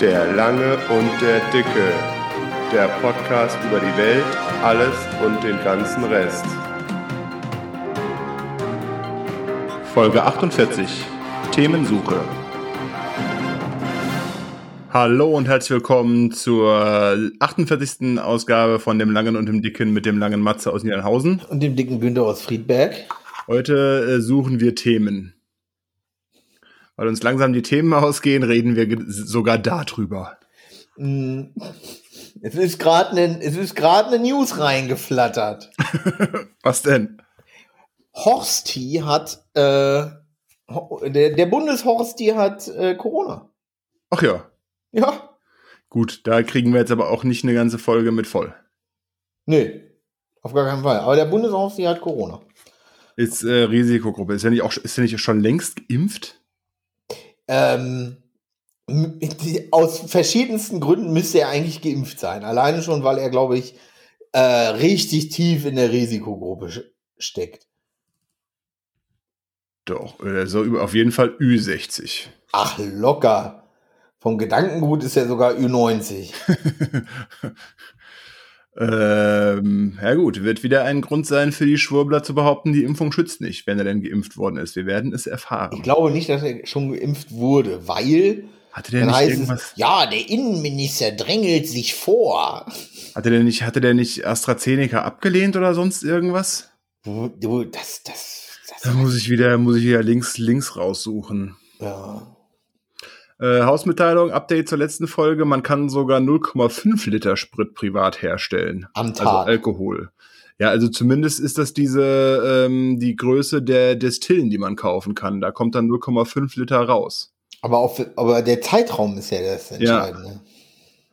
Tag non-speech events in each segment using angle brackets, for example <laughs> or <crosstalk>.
Der Lange und der Dicke. Der Podcast über die Welt, alles und den ganzen Rest. Folge 48. Themensuche. Hallo und herzlich willkommen zur 48. Ausgabe von dem Langen und dem Dicken mit dem langen Matze aus Niederhausen. Und dem dicken Günther aus Friedberg. Heute äh, suchen wir Themen. Weil uns langsam die Themen ausgehen, reden wir sogar darüber. Mm, Es ist gerade eine, es ist gerade eine News reingeflattert. <laughs> Was denn? Horsti hat, äh, der, der Bundeshorsti hat äh, Corona. Ach ja, Ja, gut, da kriegen wir jetzt aber auch nicht eine ganze Folge mit voll. nee, auf gar keinen Fall. Aber der Bundeshorsti hat Corona. Ist äh, Risikogruppe. Ist er nicht auch ist er nicht schon längst geimpft? Ähm, die, aus verschiedensten Gründen müsste er eigentlich geimpft sein. Alleine schon, weil er, glaube ich, äh, richtig tief in der Risikogruppe steckt. Doch, so über auf jeden Fall Ü60. Ach, locker. Vom Gedankengut ist er sogar Ü90. <laughs> ähm, ja gut, wird wieder ein Grund sein für die Schwurbler zu behaupten, die Impfung schützt nicht, wenn er denn geimpft worden ist. Wir werden es erfahren. Ich glaube nicht, dass er schon geimpft wurde, weil hatte der dann nicht irgendwas? es, ja, der Innenminister drängelt sich vor. Hatte der nicht, hatte der nicht AstraZeneca abgelehnt oder sonst irgendwas? Du, du das, das, Da das, muss ich wieder, muss ich wieder links, links raussuchen. ja. Äh, Hausmitteilung, Update zur letzten Folge. Man kann sogar 0,5 Liter Sprit privat herstellen. Am Also Tag. Alkohol. Ja, also zumindest ist das diese, ähm, die Größe der Destillen, die man kaufen kann. Da kommt dann 0,5 Liter raus. aber, auf, aber der Zeitraum ist ja das Ja. Entscheidende.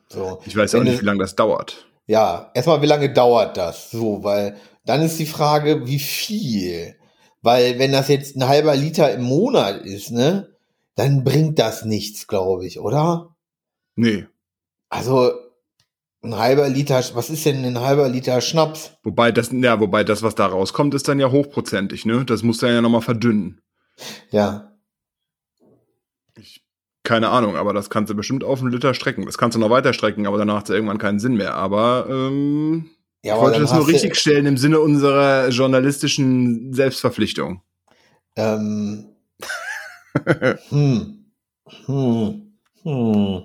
So. Ich weiß auch Wenn nicht, es- wie lange das dauert. Ja, erstmal, wie lange dauert das? So, weil dann ist die Frage, wie viel? Weil, wenn das jetzt ein halber Liter im Monat ist, ne, dann bringt das nichts, glaube ich, oder? Nee. Also, ein halber Liter, was ist denn ein halber Liter Schnaps? Wobei das, ja, wobei das, was da rauskommt, ist dann ja hochprozentig, ne? Das muss dann ja nochmal verdünnen. Ja. Keine Ahnung, aber das kannst du bestimmt auf einen Liter strecken. Das kannst du noch weiter strecken, aber danach hat es irgendwann keinen Sinn mehr. Aber ähm, Ja, ich wollte das nur richtig stellen im Sinne unserer journalistischen Selbstverpflichtung. Ähm, hm. Hm. Hm.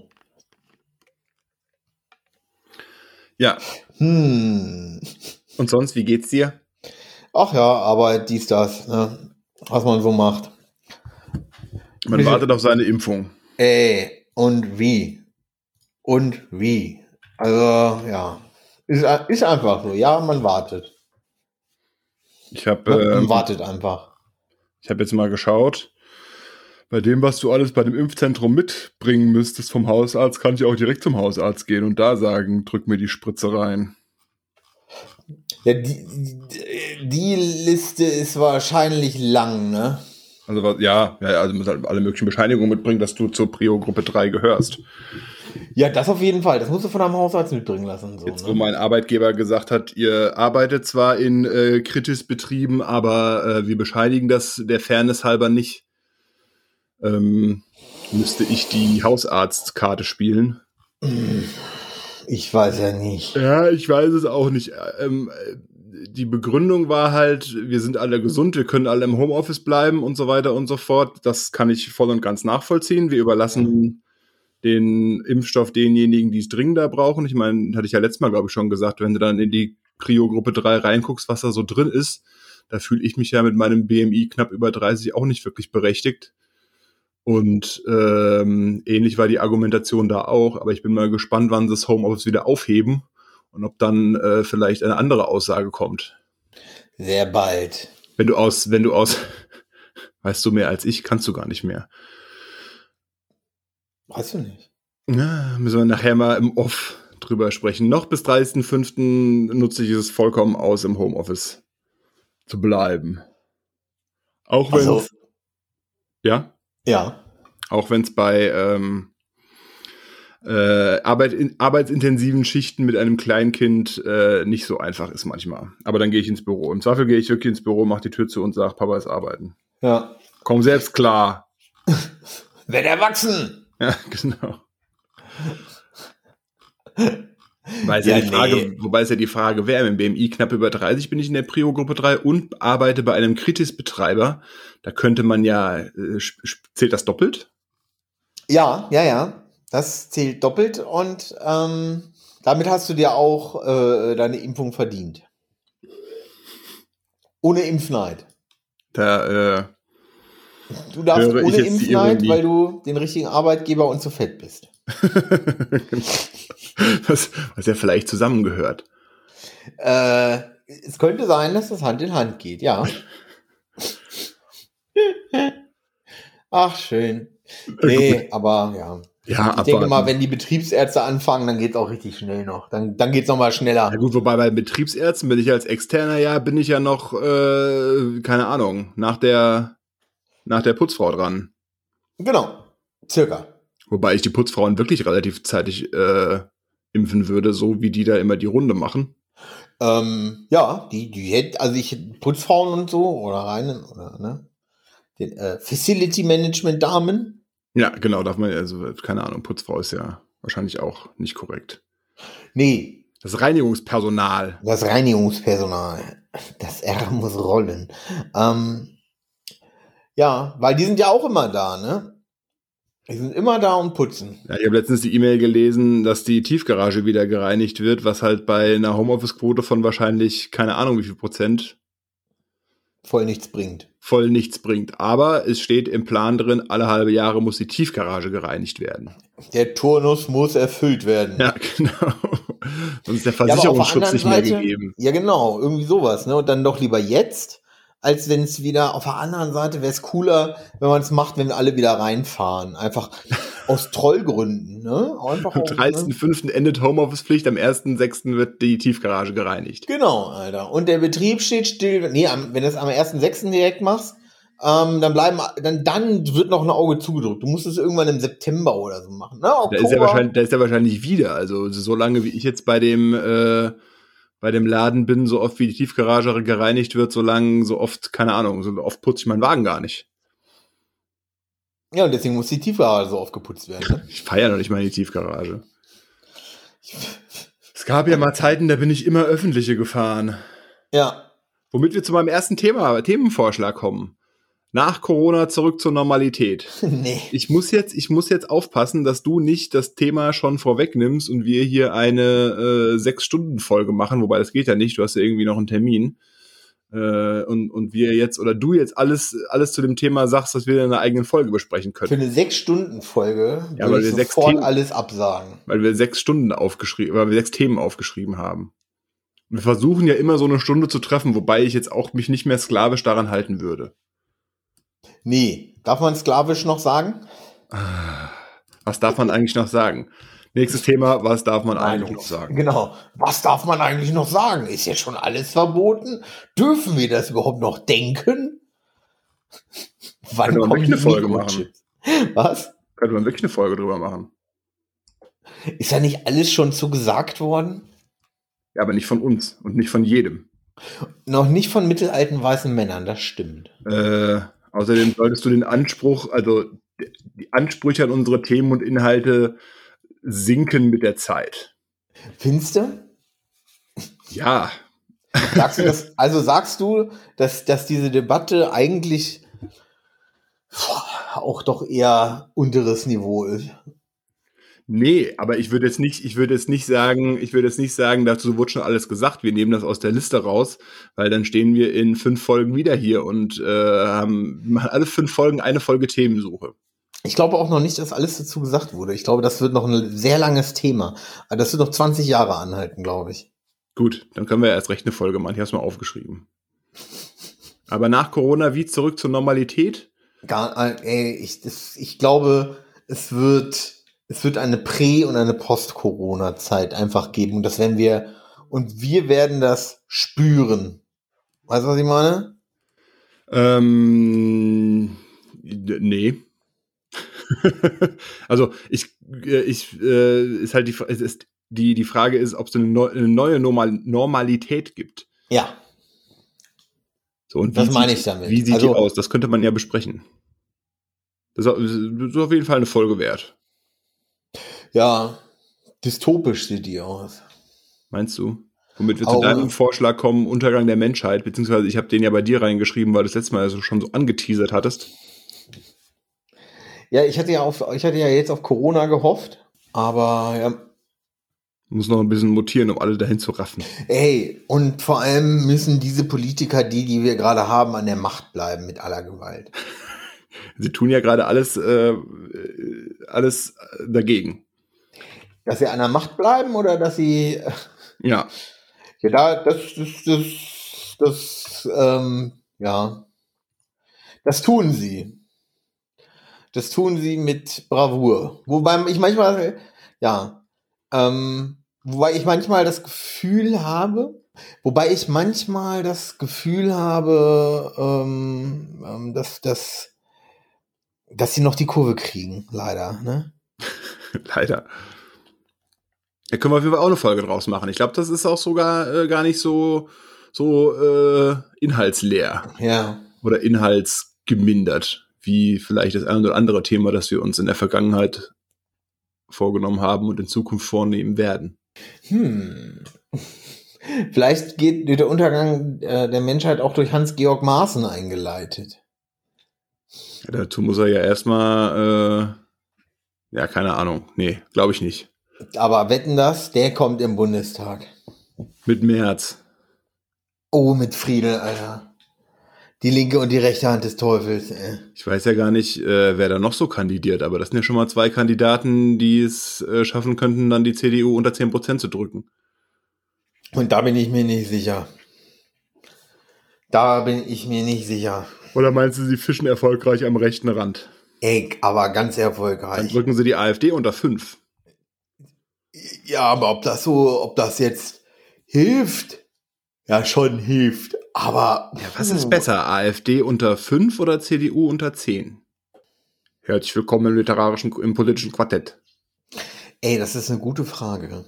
Ja. Hm. Und sonst, wie geht's dir? Ach ja, Arbeit, dies, das, ne? Was man so macht. Man Wie- wartet auf seine Impfung. Ey, und wie? Und wie? Also, ja. Ist, ist einfach so. Ja, man wartet. Ich habe Man, ähm, man wartet einfach. ich hab jetzt mal geschaut. Bei dem, was du alles bei dem Impfzentrum mitbringen müsstest vom Hausarzt, kann ich auch direkt zum Hausarzt gehen und da sagen, drück mir die Spritze rein. Ja, die, die, Liste ist wahrscheinlich lang, ne? Also was, ja, ja, also du musst halt alle möglichen Bescheinigungen mitbringen, dass du zur Prio-Gruppe 3 gehörst. Ja, das auf jeden Fall. Das musst du von deinem Hausarzt mitbringen lassen. So, Jetzt, wo ne? mein Arbeitgeber gesagt hat, ihr arbeitet zwar in äh, kritisch Betrieben, aber äh, wir bescheinigen das der Fairness halber nicht, ähm, müsste ich die Hausarztkarte spielen. Ich weiß ja nicht. Ja, ich weiß es auch nicht. Ähm, äh, die Begründung war halt, wir sind alle gesund, wir können alle im Homeoffice bleiben und so weiter und so fort. Das kann ich voll und ganz nachvollziehen. Wir überlassen den Impfstoff denjenigen, die es dringender brauchen. Ich meine, hatte ich ja letztes Mal, glaube ich, schon gesagt, wenn du dann in die Prio-Gruppe 3 reinguckst, was da so drin ist, da fühle ich mich ja mit meinem BMI knapp über 30 auch nicht wirklich berechtigt. Und ähm, ähnlich war die Argumentation da auch, aber ich bin mal gespannt, wann sie das Homeoffice wieder aufheben und ob dann äh, vielleicht eine andere Aussage kommt. Sehr bald. Wenn du aus, wenn du aus, <laughs> weißt du mehr als ich, kannst du gar nicht mehr. Weißt du nicht. Ja, müssen wir nachher mal im Off drüber sprechen. Noch bis 30.05. nutze ich es vollkommen aus, im Homeoffice zu bleiben. Auch wenn Also, ja, ja. auch wenn es bei ähm, äh, Arbeit in, arbeitsintensiven Schichten mit einem Kleinkind äh, nicht so einfach ist manchmal. Aber dann gehe ich ins Büro. Im Zweifel gehe ich wirklich ins Büro, mache die Tür zu und sage, Papa ist arbeiten. Ja. Komm selbst klar. <laughs> Werd erwachsen! Ja, <laughs> genau. Wobei es ja, ja, die Frage, nee. wobei es ja die Frage wäre, im BMI knapp über 30 bin ich in der Prio-Gruppe 3 und arbeite bei einem Kritis-Betreiber. Da könnte man ja, äh, zählt das doppelt? Ja, ja, ja. Das zählt doppelt und ähm, damit hast du dir auch äh, deine Impfung verdient. Ohne Impfneid. Da, äh, du darfst ohne Impfneid, weil du den richtigen Arbeitgeber und zu fett bist. <laughs> was, was ja vielleicht zusammengehört. Äh, es könnte sein, dass das Hand in Hand geht, ja. Ach, schön. Nee, aber ja. Ja, ich denke mal, wenn die Betriebsärzte anfangen, dann geht es auch richtig schnell noch. Dann, dann geht es nochmal schneller. Ja gut, wobei bei Betriebsärzten bin ich als Externer ja, bin ich ja noch, äh, keine Ahnung, nach der, nach der Putzfrau dran. Genau, circa. Wobei ich die Putzfrauen wirklich relativ zeitig äh, impfen würde, so wie die da immer die Runde machen. Ähm, ja, die, die hätten, also ich Putzfrauen und so oder rein, oder ne? Den äh, Facility Management Damen. Ja, genau, darf man, also keine Ahnung, Putzfrau ist ja wahrscheinlich auch nicht korrekt. Nee. Das Reinigungspersonal. Das Reinigungspersonal. Das R muss rollen. Ähm, ja, weil die sind ja auch immer da, ne? Die sind immer da und putzen. Ja, ich habe letztens die E-Mail gelesen, dass die Tiefgarage wieder gereinigt wird, was halt bei einer Homeoffice-Quote von wahrscheinlich keine Ahnung wie viel Prozent voll nichts bringt. Voll nichts bringt. Aber es steht im Plan drin, alle halbe Jahre muss die Tiefgarage gereinigt werden. Der Turnus muss erfüllt werden. Ja, <laughs> genau. Sonst ist der Versicherungsschutz ja, nicht mehr Seite, gegeben. Ja, genau, irgendwie sowas. Ne? Und dann doch lieber jetzt als wenn es wieder auf der anderen Seite wäre es cooler, wenn man es macht, wenn wir alle wieder reinfahren. Einfach aus Trollgründen. Ne? Einfach am 30.05. Ne? endet Homeoffice-Pflicht, am 1.06. wird die Tiefgarage gereinigt. Genau, Alter. Und der Betrieb steht still. Nee, am, wenn du es am 1.06. direkt machst, ähm, dann bleiben, dann, dann wird noch ein Auge zugedrückt. Du musst es irgendwann im September oder so machen. Ne? Da ist er wahrscheinlich, da ist er wahrscheinlich wieder. Also so lange wie ich jetzt bei dem äh, bei dem Laden bin, so oft wie die Tiefgarage gereinigt wird, so lang, so oft, keine Ahnung, so oft putze ich meinen Wagen gar nicht. Ja, und deswegen muss die Tiefgarage so oft geputzt werden. Ne? Ich feiere noch nicht mal in die Tiefgarage. <laughs> Es gab ja mal Zeiten, da bin ich immer öffentliche gefahren. Ja. Womit wir zu meinem ersten Thema, Themenvorschlag kommen nach Corona zurück zur Normalität. <laughs> Nee. Ich muss jetzt, ich muss jetzt aufpassen, dass du nicht das Thema schon vorwegnimmst und wir hier eine äh, Sechs-Stunden-Folge machen, wobei das geht ja nicht, du hast ja irgendwie noch einen Termin. Äh, und, und wir jetzt oder du jetzt alles, alles zu dem Thema sagst, dass wir in einer eigenen Folge besprechen können. Für eine Sechs-Stunden-Folge ja, weil wir sechs Themen, alles absagen. Weil wir sechs Stunden aufgeschrieben, weil wir sechs Themen aufgeschrieben haben. Wir versuchen ja immer so eine Stunde zu treffen, wobei ich jetzt auch mich nicht mehr sklavisch daran halten würde. Nee. Darf man sklavisch noch sagen? Was darf man eigentlich noch sagen? Nächstes Thema, was darf man eigentlich noch sagen? Genau. Was darf man eigentlich noch sagen? Ist jetzt schon alles verboten? Dürfen wir das überhaupt noch denken? Wann Können wir wirklich eine Folge machen? Was? Könnte man wirklich eine Folge drüber machen? Ist ja nicht alles schon so gesagt worden? Ja, aber nicht von uns und nicht von jedem. Noch nicht von mittelalten weißen Männern, das stimmt. Äh, Außerdem solltest du den Anspruch, also die Ansprüche an unsere Themen und Inhalte sinken mit der Zeit. Findest du? Ja. Sagst du das, also sagst du, dass, dass diese Debatte eigentlich auch doch eher unteres Niveau ist? Nee, aber ich würde jetzt nicht, ich würde jetzt nicht sagen, ich würde jetzt nicht sagen, dazu wurde schon alles gesagt. Wir nehmen das aus der Liste raus, weil dann stehen wir in fünf Folgen wieder hier und äh, haben machen alle fünf Folgen eine Folge Themensuche. Ich glaube auch noch nicht, dass alles dazu gesagt wurde. Ich glaube, das wird noch ein sehr langes Thema. Das wird noch 20 Jahre anhalten, glaube ich. Gut, dann können wir erst recht eine Folge machen. Ich habe es mal aufgeschrieben. <laughs> Aber nach Corona wie zurück zur Normalität? Gar, äh, ey, ich, das, ich glaube, es wird es wird eine Prä- und eine Post-Corona-Zeit einfach geben. Und das werden wir, und wir werden das spüren. Weißt du, was ich meine? Ähm, nee. <laughs> also ich, äh, ich äh, ist halt die, ist, die, die Frage ist, ob es eine, neu, eine neue Normal Normalität gibt. Ja. So, und das meine ich damit. Wie sieht also, die aus? Das könnte man ja besprechen. Das ist auf jeden Fall eine Folge wert. Ja, dystopisch sieht die aus. Meinst du? Womit wir zu deinem Vorschlag kommen, Untergang der Menschheit, beziehungsweise ich habe den ja bei dir reingeschrieben, weil du das letzte Mal also schon so angeteasert hattest. Ja, ich hatte ja auf, ich hatte ja jetzt auf Corona gehofft, aber ja, Muss noch ein bisschen mutieren, um alle dahin zu raffen. ey, und vor allem müssen diese Politiker, die, die wir gerade haben, an der Macht bleiben mit aller Gewalt. <laughs> Sie tun ja gerade alles, äh, alles dagegen. Dass sie an der Macht bleiben oder dass sie, Ja, <laughs> ja, da, das, das, das, das, ähm, ja, das tun sie. Das tun sie mit Bravour. Wobei ich manchmal, ja, ähm, wobei ich manchmal das Gefühl habe, wobei ich manchmal das Gefühl habe, ähm, ähm, dass, dass, dass sie noch die Kurve kriegen, leider, ne? <laughs> leider. Da können wir auf jeden Fall auch eine Folge draus machen. Ich glaube, das ist auch sogar äh, gar nicht so, so äh, inhaltsleer Ja. oder inhaltsgemindert, wie vielleicht das ein oder andere Thema, das wir uns in der Vergangenheit vorgenommen haben und in Zukunft vornehmen werden. Hm. <laughs> Vielleicht geht der Untergang äh, der Menschheit auch durch Hans-Georg Maaßen eingeleitet. Ja, dazu muss er ja erstmal, äh, ja, keine Ahnung. Nee, glaube ich nicht. Aber wetten das, der kommt im Bundestag. Mit März. Oh, mit Friedel, Alter. Die linke und die rechte Hand des Teufels. Ey. Ich weiß ja gar nicht, äh, wer da noch so kandidiert, aber das sind ja schon mal zwei Kandidaten, die es äh, schaffen könnten, dann die CDU unter 10% zu drücken. Und da bin ich mir nicht sicher. Da bin ich mir nicht sicher. Oder meinst du, sie fischen erfolgreich am rechten Rand? Ey, aber ganz Dann erfolgreich. drücken sie die AfD unter 5. Ja, aber ob das so, ob das jetzt hilft? Ja, schon hilft. Aber. Ja, was ist besser, AfD unter 5 oder CDU unter 10? Herzlich willkommen im literarischen, im politischen Quartett. Ey, das ist eine gute Frage.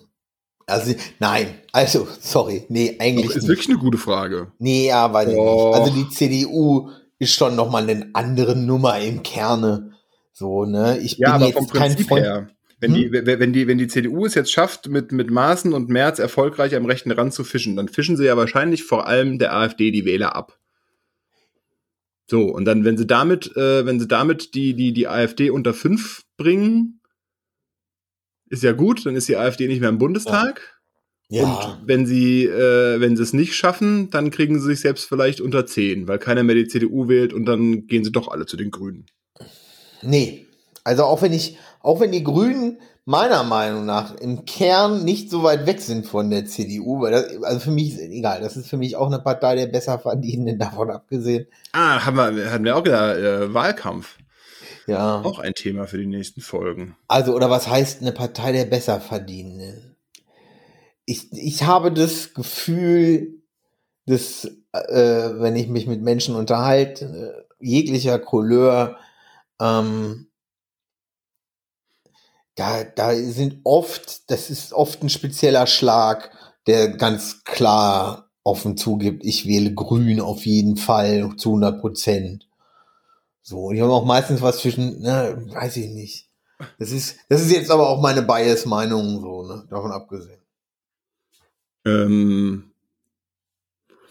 Also, nein, also, sorry, nee, eigentlich Doch, ist nicht. wirklich eine gute Frage. Nee, ja, weiß ich Doch. nicht. Also die CDU ist schon noch mal eine andere Nummer im Kerne. So, ne? Ich Ja, bin aber jetzt vom kein Prinzip Freund. her. Wenn, Hm? die, wenn, die, wenn die CDU es jetzt schafft, mit, mit Maaßen und Merz erfolgreich am rechten Rand zu fischen, dann fischen sie ja wahrscheinlich vor allem der AfD die Wähler ab. So, und dann, wenn sie damit, äh, wenn sie damit die, die, die AfD unter 5 bringen, ist ja gut, dann ist die AfD nicht mehr im Bundestag. Ja, Und wenn sie, äh, wenn sie es nicht schaffen, dann kriegen sie sich selbst vielleicht unter 10, weil keiner mehr die CDU wählt und dann gehen sie doch alle zu den Grünen. nee. Also auch wenn ich, auch wenn die Grünen meiner Meinung nach im Kern nicht so weit weg sind von der CDU, weil das, also für mich ist egal, das ist für mich auch eine Partei der Besserverdienenden, <laughs> davon abgesehen. Ah, haben wir, hatten wir auch wieder äh, Wahlkampf. Ja. Auch ein Thema für die nächsten Folgen. Also, oder was heißt eine Partei der Besserverdienenden? Ich, ich habe das Gefühl, dass, äh, wenn ich mich mit Menschen unterhalte, äh, jeglicher Couleur, ähm, da, da sind oft, das ist oft ein spezieller Schlag, der ganz klar offen zugibt, ich wähle Grün auf jeden Fall zu 100 Prozent. So, und ich habe auch meistens was zwischen, ne, weiß ich nicht. Das ist, das ist jetzt aber auch meine Bias-Meinung, so, ne, davon abgesehen. Ähm,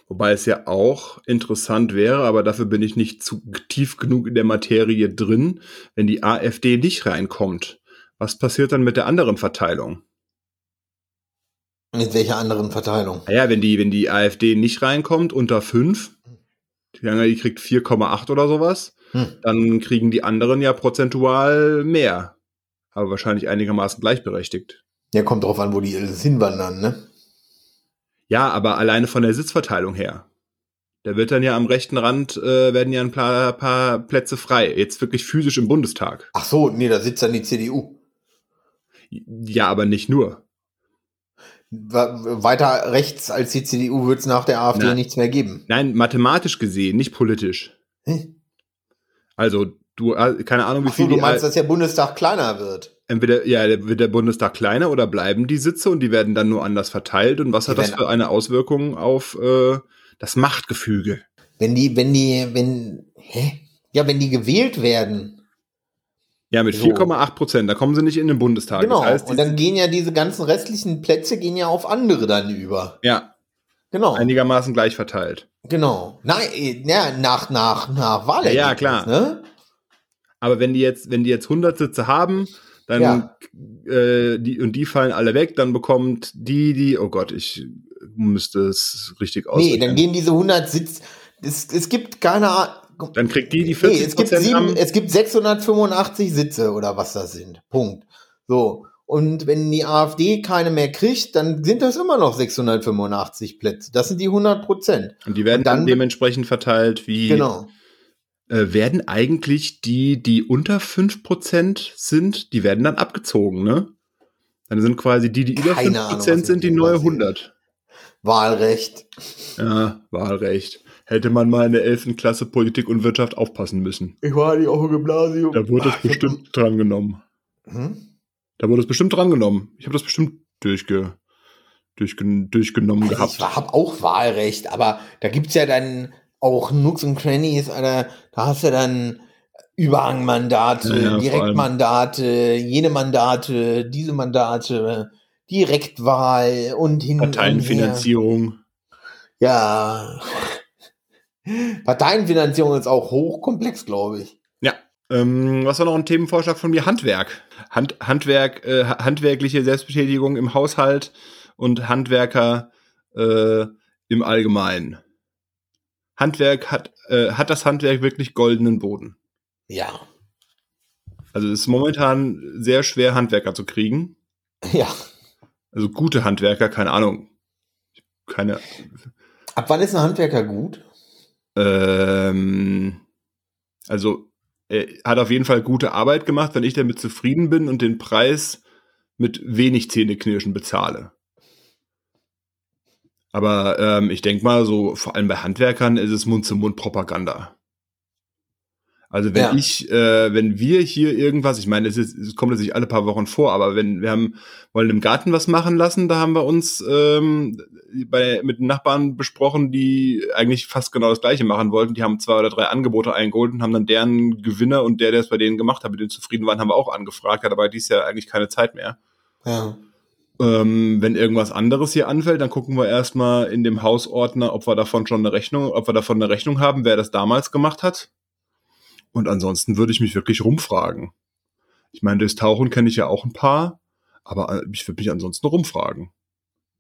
wobei es ja auch interessant wäre, aber dafür bin ich nicht zu tief genug in der Materie drin, wenn die AfD nicht reinkommt. Was passiert dann mit der anderen Verteilung? Mit welcher anderen Verteilung? Naja, wenn die, wenn die AfD nicht reinkommt, unter 5, die sagen ja, die kriegt 4,8 oder sowas, Hm. dann kriegen die anderen ja prozentual mehr. Aber wahrscheinlich einigermaßen gleichberechtigt. Ja, kommt drauf an, wo die hinwandern, ne? Ja, aber alleine von der Sitzverteilung her. Da wird dann ja am rechten Rand, äh, werden ja ein paar, paar Plätze frei. Jetzt wirklich physisch im Bundestag. Ach so, nee, da sitzt dann die CDU. Ja, aber nicht nur. Weiter rechts als die CDU wird es nach der AfD Nein. nichts mehr geben. Nein, mathematisch gesehen, nicht politisch. Hä? Also, du, äh, keine Ahnung, wie Ach so, viel du meinst, dass der Bundestag kleiner wird? entweder ja, wird der Bundestag kleiner oder bleiben die Sitze und die werden dann nur anders verteilt und was Die hat das für eine Auswirkung auf äh, das Machtgefüge? Wenn die, wenn die, wenn, hä? Ja, wenn die gewählt werden, Ja, mit So. 4,8 Prozent. Da kommen sie nicht in den Bundestag. Genau. Das heißt, und dann gehen ja diese ganzen restlichen Plätze gehen ja auf andere dann über. ja, Genau. einigermaßen gleich verteilt. Genau. Nein, äh, ja, nach, nach, nach Wahlergebnis. Ja, ja, klar. Ne? Aber wenn die jetzt, wenn die jetzt 100 Sitze haben, dann Ja. äh, die und die fallen alle weg, dann bekommt die, die, oh Gott, ich müsste es richtig Nee, ausrechnen. dann gehen diese 100 Sitz. Es, es gibt keine Ahnung. Dann kriegt die, die Nee, 40 es gibt, Prozent sieben, es gibt 685 Sitze oder was das sind. Punkt. So. Und wenn die AfD keine mehr kriegt, dann sind das immer noch 685 Plätze. Das sind die 100 Prozent. Und die werden und dann- dann dementsprechend verteilt, wie Genau. äh, werden eigentlich die, die unter 5% sind, die werden dann abgezogen, ne? Dann sind quasi die, die über Keine 5% Ahnung, was mit sind, die neue passiert. 100. Wahlrecht. Ja, Wahlrecht. Hätte man mal in der 11. Klasse Politik und Wirtschaft aufpassen müssen. Ich war nicht auf dem Gymnasium. Da wurde es ich hab- bestimmt drangenommen. Hm? Da wurde es bestimmt drangenommen. Ich habe das bestimmt durchge, durchge, durchgenommen Also gehabt. ich habe auch Wahlrecht, aber da gibt's ja dann auch Nooks und Crannies, Alter, da hast du dann Überhangmandate, Ja, ja, Direktmandate, jene Mandate, diese Mandate, Direktwahl und hin und her. Parteienfinanzierung. Ja. Parteienfinanzierung ist auch hochkomplex, glaube ich. Ja. Ähm, was war noch ein Themenvorschlag von mir? Handwerk. Hand, Handwerk, äh, ha- handwerkliche Selbstbetätigung im Haushalt und Handwerker äh, im Allgemeinen. Handwerk hat, äh, hat das Handwerk wirklich goldenen Boden. Ja. Also es ist momentan sehr schwer, Handwerker zu kriegen. Ja. Also gute Handwerker, keine Ahnung. Keine. Ab wann ist ein Handwerker gut? Ähm, also er hat auf jeden Fall gute Arbeit gemacht, wenn ich damit zufrieden bin und den Preis mit wenig Zähneknirschen bezahle. Aber ähm, ich denke mal, so vor allem bei Handwerkern ist es Mund-zu-Mund-Propaganda. Also wenn Ja. ich, äh, wenn wir hier irgendwas, ich meine, es, ist, es kommt jetzt nicht alle paar Wochen vor, aber wenn wir haben, wollen im Garten was machen lassen, da haben wir uns ähm, bei, mit den Nachbarn besprochen, die eigentlich fast genau das gleiche machen wollten. Die haben zwei oder drei Angebote eingeholt und haben dann deren Gewinner und der, der es bei denen gemacht hat, mit denen zufrieden waren, haben wir auch angefragt, hat aber dies Jahr eigentlich keine Zeit mehr. Ja. Ähm, wenn irgendwas anderes hier anfällt, dann gucken wir erstmal in dem Hausordner, ob wir davon schon eine Rechnung, ob wir davon eine Rechnung haben, wer das damals gemacht hat. Und ansonsten würde ich mich wirklich rumfragen. Ich meine, das Tauchen kenne ich ja auch ein paar, aber äh, ich würde mich ansonsten rumfragen.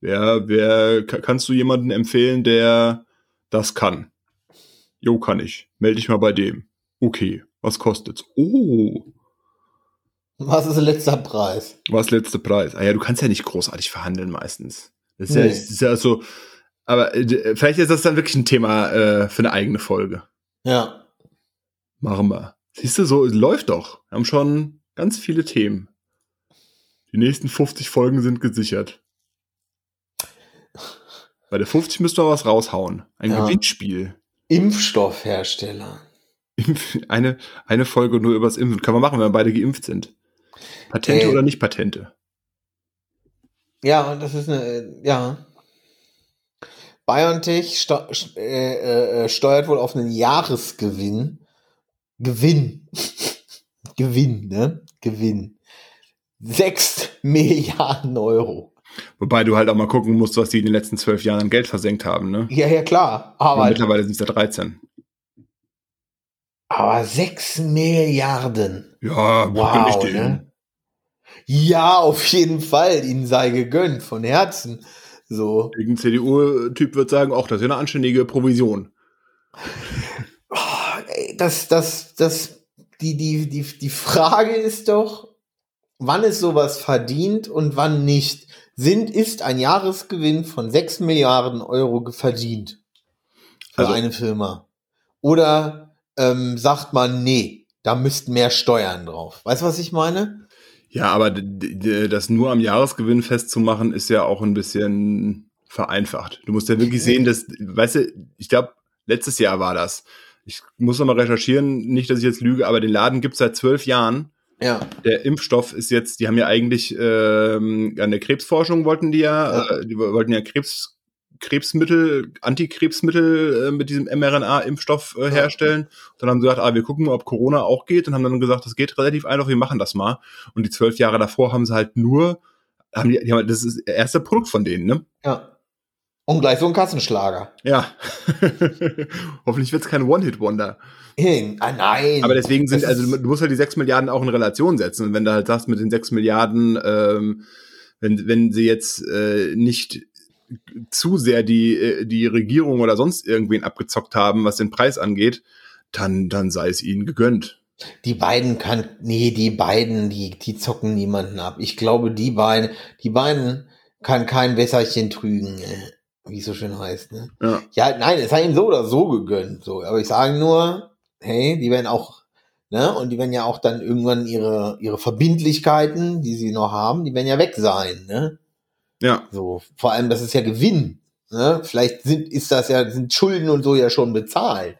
Wer, wer, ka- kannst du jemanden empfehlen, der das kann? Jo, kann ich. Melde dich mal bei dem. Okay, was kostet's? Oh, Was ist der letzte Preis? was letzte Preis? Ah ja, du kannst ja nicht großartig verhandeln meistens. Das ist, ja, Nee. das ist ja so. Aber äh, vielleicht ist das dann wirklich ein Thema äh, für eine eigene Folge. Ja. Machen wir. Siehst du, so läuft doch. Wir haben schon ganz viele Themen. Die nächsten 50 Folgen sind gesichert. Bei der 50 müsst ihr was raushauen. Ein Ja. Gewinnspiel. Impfstoffhersteller. Impf- Eine, eine Folge nur übers Impfen. Kann man machen, wenn wir beide geimpft sind. Patente Äh. oder nicht Patente? Ja, das ist eine, äh, ja. BioNTech sto st- äh, äh, steuert wohl auf einen Jahresgewinn. Gewinn. Gewinn, ne? Gewinn. Sechs Milliarden Euro. Wobei du halt auch mal gucken musst, was die in den letzten zwölf Jahren an Geld versenkt haben, ne? Ja, ja, klar. Aber Aber, mittlerweile sind es ja 13. aber sechs Milliarden. Ja, Wow, ne? Ja, auf jeden Fall. Ihnen sei gegönnt, von Herzen. So. Irgendein CDU-Typ wird sagen, ach, das ist ja eine anständige Provision. Das, das, das, die, die, die, die Frage ist doch, wann ist sowas verdient und wann nicht? Sind, ist ein Jahresgewinn von 6 Milliarden Euro verdient für Also- eine Firma? Oder ähm, sagt man, nee, da müssten mehr Steuern drauf? Weißt du, was ich meine? Ja, aber das nur am Jahresgewinn festzumachen, ist ja auch ein bisschen vereinfacht. Du musst ja wirklich sehen, dass, weißt du, ich glaube, letztes Jahr war das. Ich muss noch mal recherchieren, nicht, dass ich jetzt lüge, aber den Laden gibt's seit zwölf Jahren. Ja. Der Impfstoff ist jetzt, die haben ja eigentlich ähm, an der Krebsforschung wollten die ja, Ja. Äh, die wollten ja Krebs Krebsmittel, Antikrebsmittel äh, mit diesem mRNA-Impfstoff äh, herstellen. Und dann haben sie gesagt, ah, wir gucken mal, ob Corona auch geht. Und haben dann gesagt, das geht relativ einfach, wir machen das mal. Und die zwölf Jahre davor haben sie halt nur, haben die, die haben, das ist das erste Produkt von denen, ne? Ja. Und gleich so ein Kassenschlager. Ja. <laughs> Hoffentlich wird es kein One-Hit-Wonder. Ah, nein. Aber deswegen sind, also du musst halt die sechs Milliarden auch in Relation setzen. Und wenn du halt sagst, mit den sechs Milliarden, ähm, wenn, wenn sie jetzt äh, nicht zu sehr die, äh, die Regierung oder sonst irgendwen abgezockt haben, was den Preis angeht, dann, dann sei es ihnen gegönnt. Die beiden kann, nee, die beiden, die, die zocken niemanden ab. Ich glaube, die beiden, die beiden kann kein Wässerchen trügen, wie es so schön heißt, ne? Ja. Ja, nein, es sei ihm so oder so gegönnt, so. Aber ich sage nur, hey, die werden auch, ne? Und die werden ja auch dann irgendwann ihre, ihre Verbindlichkeiten, die sie noch haben, die werden ja weg sein, ne? Ja. So, vor allem, das ist ja Gewinn. Ne? Vielleicht sind, ist das ja, sind Schulden und so ja schon bezahlt.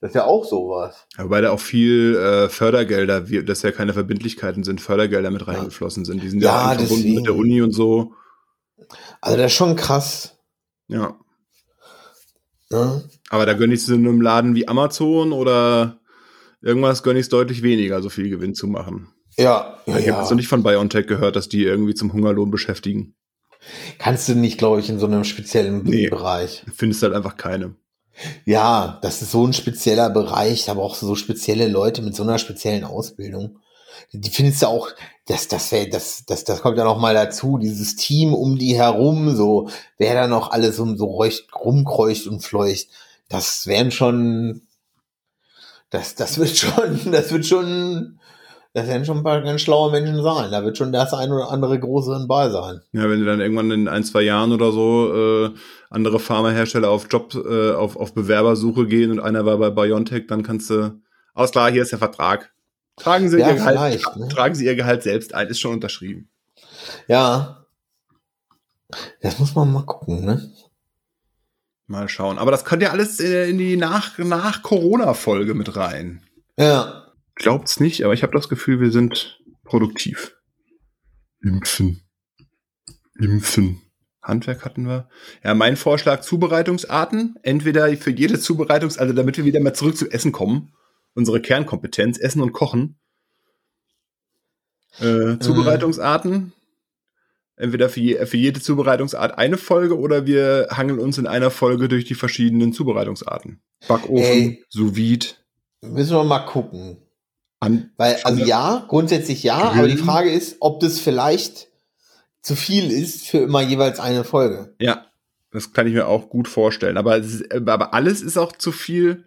Das ist ja auch sowas. Ja, Wobei da auch viel äh, Fördergelder, wie, dass ja keine Verbindlichkeiten sind, Fördergelder mit reingeflossen sind. Die sind ja, Ja, auch verbunden mit der Uni und so. Also das ist schon krass. Ja. Ne? Aber da gönne ich es in einem Laden wie Amazon oder irgendwas gönne ich es deutlich weniger, so viel Gewinn zu machen. Ja, ja, Ich habe ja. jetzt noch nicht von BioNTech gehört, dass die irgendwie zum Hungerlohn beschäftigen. Kannst du nicht, glaube ich, in so einem speziellen Nee. Bereich. Findest halt einfach keine. Ja, das ist so ein spezieller Bereich, aber auch so spezielle Leute mit so einer speziellen Ausbildung. Die findest du auch, das, das wäre, das, das, das kommt ja noch mal dazu, dieses Team um die herum, so, wer da noch alles so, so räucht, rumkreucht und fleucht. Das wären schon, das, das wird schon, <laughs> das wird schon, das werden schon ein paar ganz schlaue Menschen sein. Da wird schon das ein oder andere große bei sein. Ja, wenn du dann irgendwann in ein, zwei Jahren oder so äh, andere Pharmahersteller auf Job, äh, auf, auf Bewerbersuche gehen und einer war bei BioNTech, dann kannst du, alles klar, hier ist der Vertrag. Tragen Sie, Ja, ihr, Gehalt, ne? tragen Sie Ihr Gehalt selbst ein, ist schon unterschrieben. Ja. Das muss man mal gucken, ne? Mal schauen. Aber das könnte ja alles äh, in die nach, nach mit rein. Ja. Glaubt's nicht, aber ich habe das Gefühl, wir sind produktiv. Impfen. Impfen. Handwerk hatten wir. Ja, mein Vorschlag, Zubereitungsarten. Entweder für jede Zubereitungs-, also damit wir wieder mal zurück zu Essen kommen. Unsere Kernkompetenz, Essen und Kochen. Äh, Zubereitungsarten. Entweder für, für jede Zubereitungsart eine Folge oder wir hangeln uns in einer Folge durch die verschiedenen Zubereitungsarten. Backofen, Ey. sous vide, Müssen wir mal gucken. an, Weil, also ja, grundsätzlich ja, Grillen. aber die Frage ist, ob das vielleicht zu viel ist für immer jeweils eine Folge. Ja, das kann ich mir auch gut vorstellen. Aber, ist, aber alles ist auch zu viel,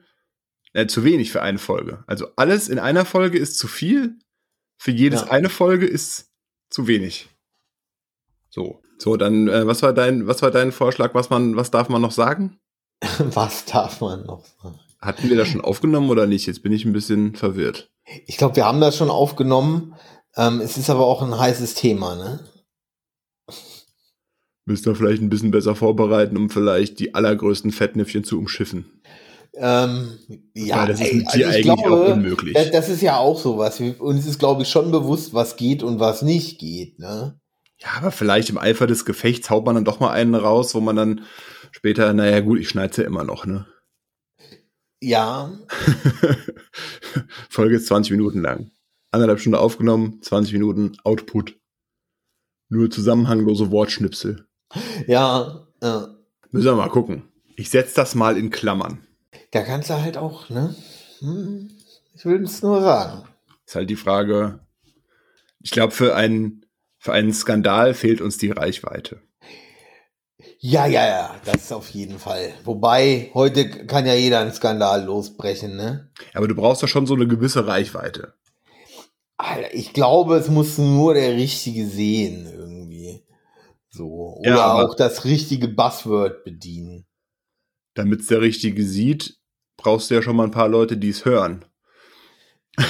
äh, zu wenig für eine Folge. Also alles in einer Folge ist zu viel, für jedes Ja. eine Folge ist zu wenig. So, so dann äh, was war dein, was war dein Vorschlag? Was man, was darf man noch sagen? <laughs> Was darf man noch sagen? Hatten wir das schon aufgenommen oder nicht? Jetzt bin ich ein bisschen verwirrt. Ich glaube, wir haben das schon aufgenommen. Ähm, es ist aber auch ein heißes Thema, ne? Müsst ihr vielleicht ein bisschen besser vorbereiten, um vielleicht die allergrößten Fettnäpfchen zu umschiffen. Ähm, ja, Weil das ist mit also dir ich eigentlich glaube, auch unmöglich. Das, das ist ja auch sowas. Uns ist, glaube ich, schon bewusst, was geht und was nicht geht, ne? Ja, aber vielleicht im Eifer des Gefechts haut man dann doch mal einen raus, wo man dann später, naja gut, ich schneide ja immer noch, ne? Ja, <laughs> Folge ist 20 Minuten lang. Anderthalb Stunden aufgenommen, 20 Minuten Output. Nur zusammenhanglose Wortschnipsel. ja, ja. Müssen wir mal gucken. Ich setze das mal in Klammern. Da kannst du halt auch, ne? Hm, ich will es nur sagen. Ist halt die Frage. Ich glaube, für einen, für einen Skandal fehlt uns die Reichweite. Ja, ja, ja, das ist auf jeden Fall. Wobei, heute kann ja jeder einen Skandal losbrechen, ne? Aber du brauchst doch schon so eine gewisse Reichweite. Alter, ich glaube, es muss nur der Richtige sehen, irgendwie. So. Oder Ja, auch das richtige Buzzword bedienen. Damit es der Richtige sieht, brauchst du ja schon mal ein paar Leute, die es hören. <laughs>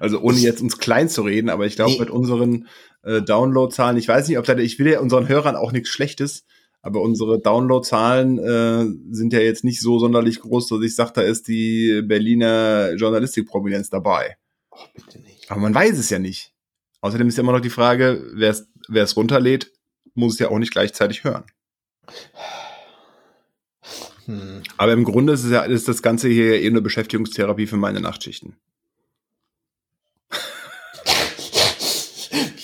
also ohne jetzt uns klein zu reden, aber ich glaube Nee. mit unseren äh, Downloadzahlen, ich weiß nicht, ob da, ich will ja unseren Hörern auch nichts Schlechtes, aber unsere Downloadzahlen äh, sind ja jetzt nicht so sonderlich groß, dass ich sage, da ist die Berliner Journalistikprominenz dabei. Oh, bitte nicht. Aber man weiß es ja nicht. Außerdem ist ja immer noch die Frage, wer es runterlädt, muss es ja auch nicht gleichzeitig hören. <sighs> Hm. Aber im Grunde ist, ja, ist das Ganze hier ja eh eine Beschäftigungstherapie für meine Nachtschichten.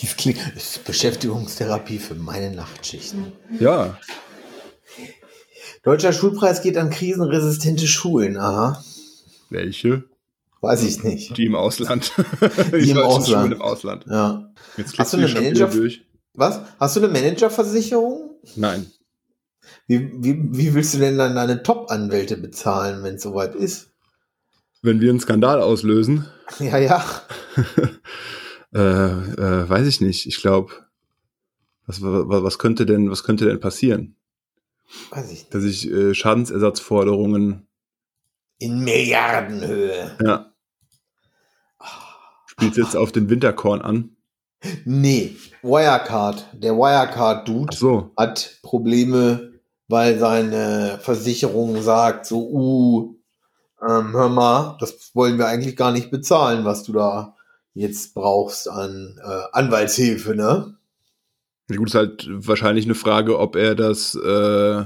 Wie es klingt. Beschäftigungstherapie für meine Nachtschichten. Ja. Deutscher Schulpreis geht an krisenresistente Schulen. Aha. Welche? Weiß ich nicht. Die im Ausland. <laughs> Die im Ausland. im Ausland. Ja. Jetzt Hast du eine Manager Was? Hast du eine Managerversicherung? Nein. Wie, wie, wie willst du denn dann deine Top-Anwälte bezahlen, wenn es soweit ist? Wenn wir einen Skandal auslösen? <laughs> Ja, ja. <laughs> äh, äh, weiß ich nicht. Ich glaube, was, was, was könnte denn, was könnte denn passieren? Weiß ich nicht. Dass ich äh, Schadensersatzforderungen in Milliardenhöhe. Ja. Spielt jetzt auf den Winterkorn an? Nee, Wirecard. Der Wirecard-Dude so. hat Probleme, weil seine Versicherung sagt, so, uh, ähm, hör mal, das wollen wir eigentlich gar nicht bezahlen, was du da jetzt brauchst an äh, Anwaltshilfe, ne? Ja, gut, ist halt wahrscheinlich eine Frage, ob er das äh,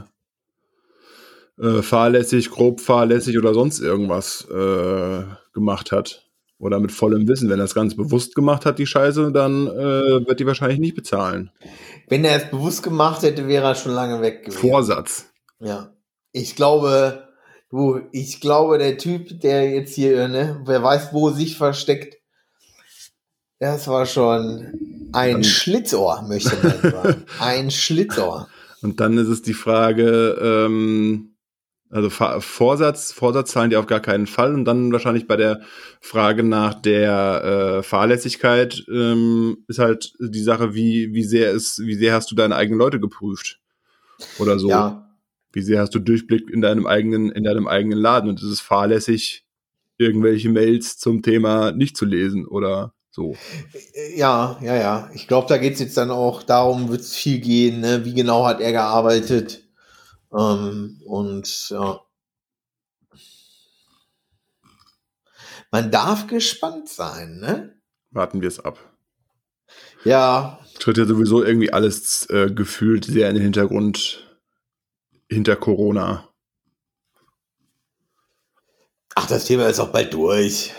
äh, fahrlässig, grob fahrlässig oder sonst irgendwas äh, gemacht hat. Oder mit vollem Wissen. Wenn er es ganz bewusst gemacht hat, die Scheiße, dann äh, wird die wahrscheinlich nicht bezahlen. Wenn er es bewusst gemacht hätte, wäre er schon lange weg gewesen. Vorsatz. Ja. Ich glaube, du, ich glaube, der Typ, der jetzt hier, ne, wer weiß, wo sich versteckt, das war schon ein dann, Schlitzohr, möchte man sagen. <laughs> ein Schlitzohr. Und dann ist es die Frage, ähm, also Vorsatz, Vorsatz zahlen die auf gar keinen Fall und dann wahrscheinlich bei der Frage nach der äh, Fahrlässigkeit ähm, ist halt die Sache, wie wie sehr ist, wie sehr hast du deine eigenen Leute geprüft oder so? Ja. Wie sehr hast du Durchblick in deinem eigenen in deinem eigenen Laden und ist es fahrlässig, irgendwelche Mails zum Thema nicht zu lesen oder so. Ja, ja, ja. Ich glaube, da geht es jetzt dann auch darum, wird es viel gehen, ne? wie genau hat er gearbeitet ähm, und ja. Man darf gespannt sein, ne? Warten wir es ab. Ja. Tritt ja sowieso irgendwie alles äh, gefühlt sehr in den Hintergrund hinter Corona. Ach, das Thema ist auch bald durch.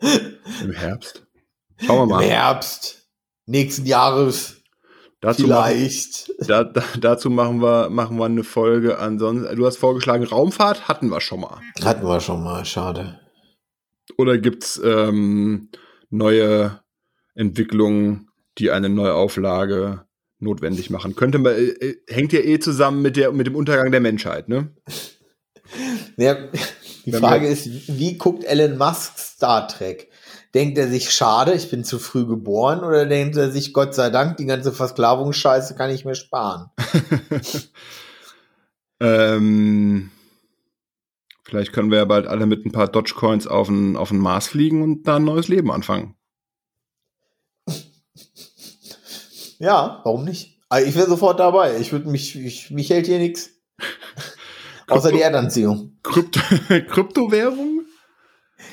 <laughs> Im Herbst. Schauen wir mal. Im Herbst nächsten Jahres. Dazu Vielleicht. Machen, da, da, dazu machen wir, machen wir eine Folge. Ansonsten, du hast vorgeschlagen, Raumfahrt hatten wir schon mal. Hatten wir schon mal, schade. Oder gibt es ähm, neue Entwicklungen, die eine Neuauflage notwendig machen? Könnte man, äh, hängt ja eh zusammen mit, der, mit dem Untergang der Menschheit, ne? Ja, die Frage ist, wie guckt Elon Musk Star Trek? Denkt er sich, schade, ich bin zu früh geboren, oder denkt er sich, Gott sei Dank, die ganze Versklavungsscheiße kann ich mir sparen? <laughs> ähm, vielleicht können wir ja bald alle mit ein paar Dogecoins auf den, auf den Mars fliegen und da ein neues Leben anfangen. Ja, warum nicht? Also ich wäre sofort dabei. Ich würde mich, ich, mich hält hier nichts. <laughs> Außer die Erdanziehung. Krypto <laughs> Kryptowährung?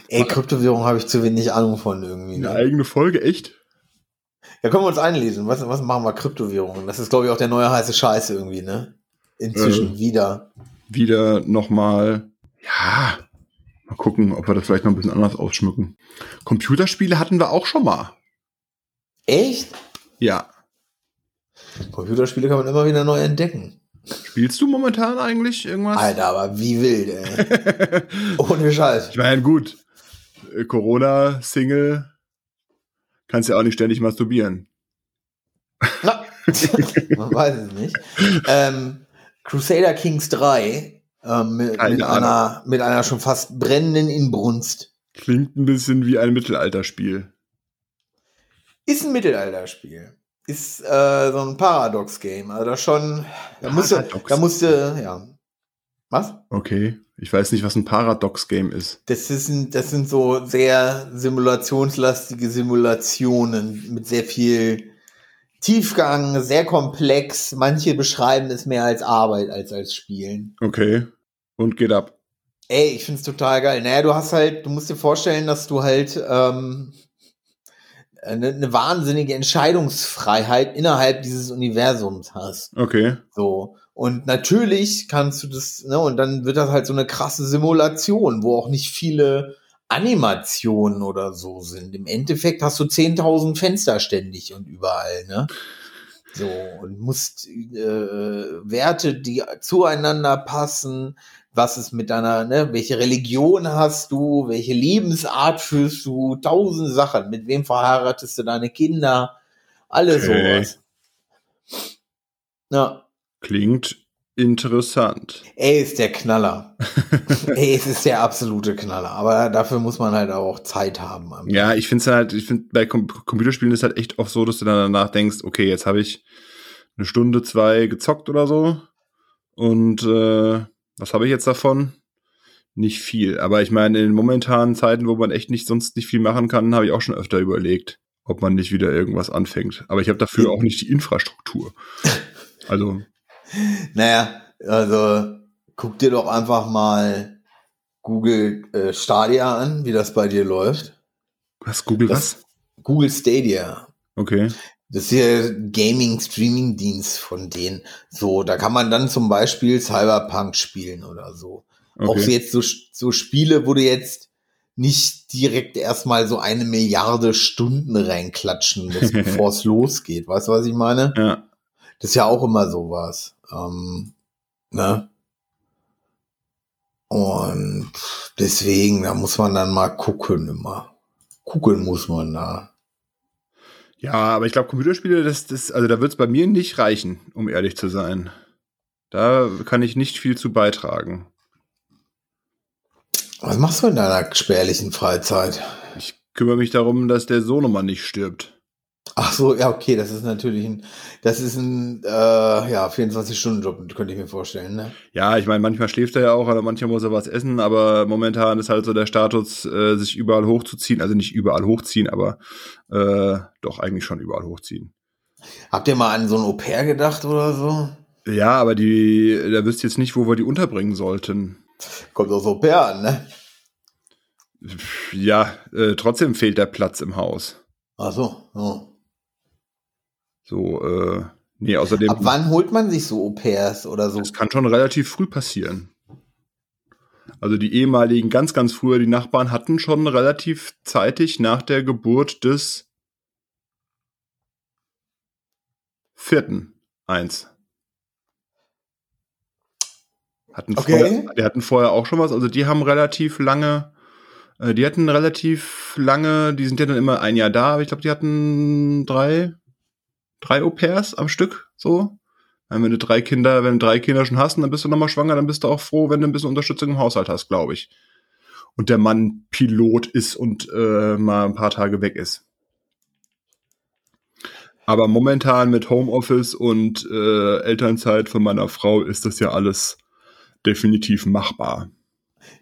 Ey, Kryptowährung habe ich zu wenig Ahnung von irgendwie. Ne? Eine eigene Folge, echt? Ja, können wir uns einlesen. Was, was machen wir Kryptowährungen? Das ist, glaube ich, auch der neue heiße Scheiße irgendwie, ne? Inzwischen äh, wieder. Wieder nochmal, ja, mal gucken, ob wir das vielleicht noch ein bisschen anders ausschmücken. Computerspiele hatten wir auch schon mal. Echt? Ja. Computerspiele kann man immer wieder neu entdecken. Spielst du momentan eigentlich irgendwas? Alter, aber wie wild, ey. <laughs> Ohne Scheiß. Ich meine, gut. Äh, Corona-Single kannst ja auch nicht ständig masturbieren. Na, <laughs> man weiß es nicht. Ähm, Crusader Kings 3 ähm, mit, mit einer, mit einer schon fast brennenden Inbrunst. Klingt ein bisschen wie ein Mittelalterspiel. Ist ein Mittelalterspiel. Ist äh, so ein Paradox-Game. Also da schon, da musste, da musste, ja. Was? Okay. Ich weiß nicht, was ein Paradox-Game ist. Das, ist das sind so sehr simulationslastige Simulationen mit sehr viel Tiefgang, sehr komplex. Manche beschreiben es mehr als Arbeit als als Spielen. Okay. Und geht ab. Ey, ich find's total geil. Naja, du hast halt, du musst dir vorstellen, dass du halt ähm, eine, eine wahnsinnige Entscheidungsfreiheit innerhalb dieses Universums hast. Okay. So. Und natürlich kannst du das, ne, und dann wird das halt so eine krasse Simulation, wo auch nicht viele Animationen oder so sind. Im Endeffekt hast du 10.000 Fenster ständig und überall, ne? So, und musst äh, Werte, die zueinander passen, was ist mit deiner, ne, welche Religion hast du, welche Lebensart führst du, tausend Sachen, mit wem verheiratest du deine Kinder, alles okay. sowas. Ja. Klingt interessant. Ey, ist der Knaller. Ey, <laughs> es ist der absolute Knaller. Aber dafür muss man halt auch Zeit haben. Ja, ich finde es halt, ich finde, bei Com Computerspielen ist halt echt oft so, dass du dann danach denkst, okay, jetzt habe ich eine Stunde, zwei gezockt oder so. Und äh, was habe ich jetzt davon? Nicht viel. Aber ich meine, in den momentanen Zeiten, wo man echt nicht sonst nicht viel machen kann, habe ich auch schon öfter überlegt, ob man nicht wieder irgendwas anfängt. Aber ich habe dafür auch nicht die Infrastruktur. Also. <laughs> naja, also guck dir doch einfach mal Google äh, Stadia an, wie das bei dir läuft. Was? Google das, was? Google Stadia. Okay. Das ist hier Gaming-Streaming-Dienst von denen. So, da kann man dann zum Beispiel Cyberpunk spielen oder so. Okay. Auch jetzt so, so Spiele, wo du jetzt nicht direkt erstmal so eine Milliarde Stunden reinklatschen musst, <laughs> bevor es losgeht. Weißt du, was ich meine? Ja. Das ist ja auch immer sowas. Ähm, ne? Und deswegen, da muss man dann mal gucken immer. Gucken muss man da. Ja, aber ich glaube, Computerspiele, das, das, also da wird es bei mir nicht reichen, um ehrlich zu sein. Da kann ich nicht viel zu beitragen. Was machst du in deiner spärlichen Freizeit? Ich kümmere mich darum, dass der Sohnemann nicht stirbt. Ach so, ja, okay, das ist natürlich ein, das ist ein, äh, ja, 24-Stunden-Job, könnte ich mir vorstellen, ne? Ja, ich meine, manchmal schläft er ja auch, oder manchmal muss er was essen, aber momentan ist halt so der Status, äh, sich überall hochzuziehen, also nicht überall hochziehen, aber äh, doch eigentlich schon überall hochziehen. Habt ihr mal an so ein Au-pair gedacht oder so? Ja, aber die, da wisst ihr jetzt nicht, wo wir die unterbringen sollten. Kommt aus Au-pair an, ne? Ja, äh, trotzdem fehlt der Platz im Haus. Ach so, ja. So, äh, nee, außerdem. Ab wann holt man sich so Au-pairs oder so? Das kann schon relativ früh passieren. Also die ehemaligen, ganz, ganz früher, die Nachbarn hatten schon relativ zeitig nach der Geburt des vierten eins. Hatten okay. vorher, die hatten vorher auch schon was, also die haben relativ lange, äh, die hatten relativ lange, die sind ja dann immer ein Jahr da, aber ich glaube, die hatten drei, drei Au-pairs am Stück, so. Wenn du drei Kinder, wenn du drei Kinder schon hast, dann bist du nochmal schwanger, dann bist du auch froh, wenn du ein bisschen Unterstützung im Haushalt hast, glaube ich. Und der Mann Pilot ist und äh, mal ein paar Tage weg ist. Aber momentan mit Homeoffice und äh, Elternzeit von meiner Frau ist das ja alles definitiv machbar.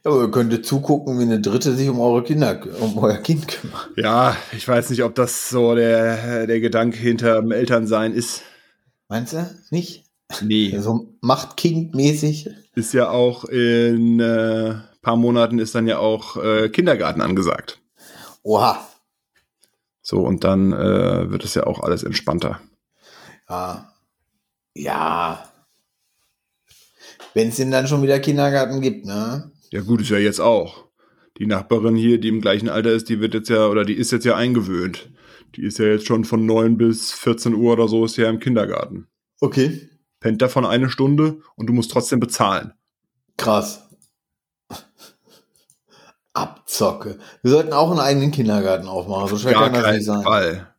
Ja, aber ihr könntet zugucken, wie eine Dritte sich um eure Kinder, um euer Kind kümmert. Ja, ich weiß nicht, ob das so der, der Gedanke hinter dem Elternsein ist. Meinst du nicht? Nee. <laughs> So Macht-Kind-mäßig. Ist ja auch in äh, paar Monaten ist dann ja auch äh, Kindergarten angesagt. Oha. So, und dann äh, wird es ja auch alles entspannter. Ja. Ja. Wenn es denn dann schon wieder Kindergarten gibt, ne? Ja, gut, ist ja jetzt auch. Die Nachbarin hier, die im gleichen Alter ist, die wird jetzt ja, oder die ist jetzt ja eingewöhnt. Die ist ja jetzt schon von 9 bis 14 Uhr oder so ist ja im Kindergarten. Okay. Pennt davon eine Stunde und du musst trotzdem bezahlen. Krass. Abzocke. Wir sollten auch einen eigenen Kindergarten aufmachen. So schwer kann das nicht sein. Fall.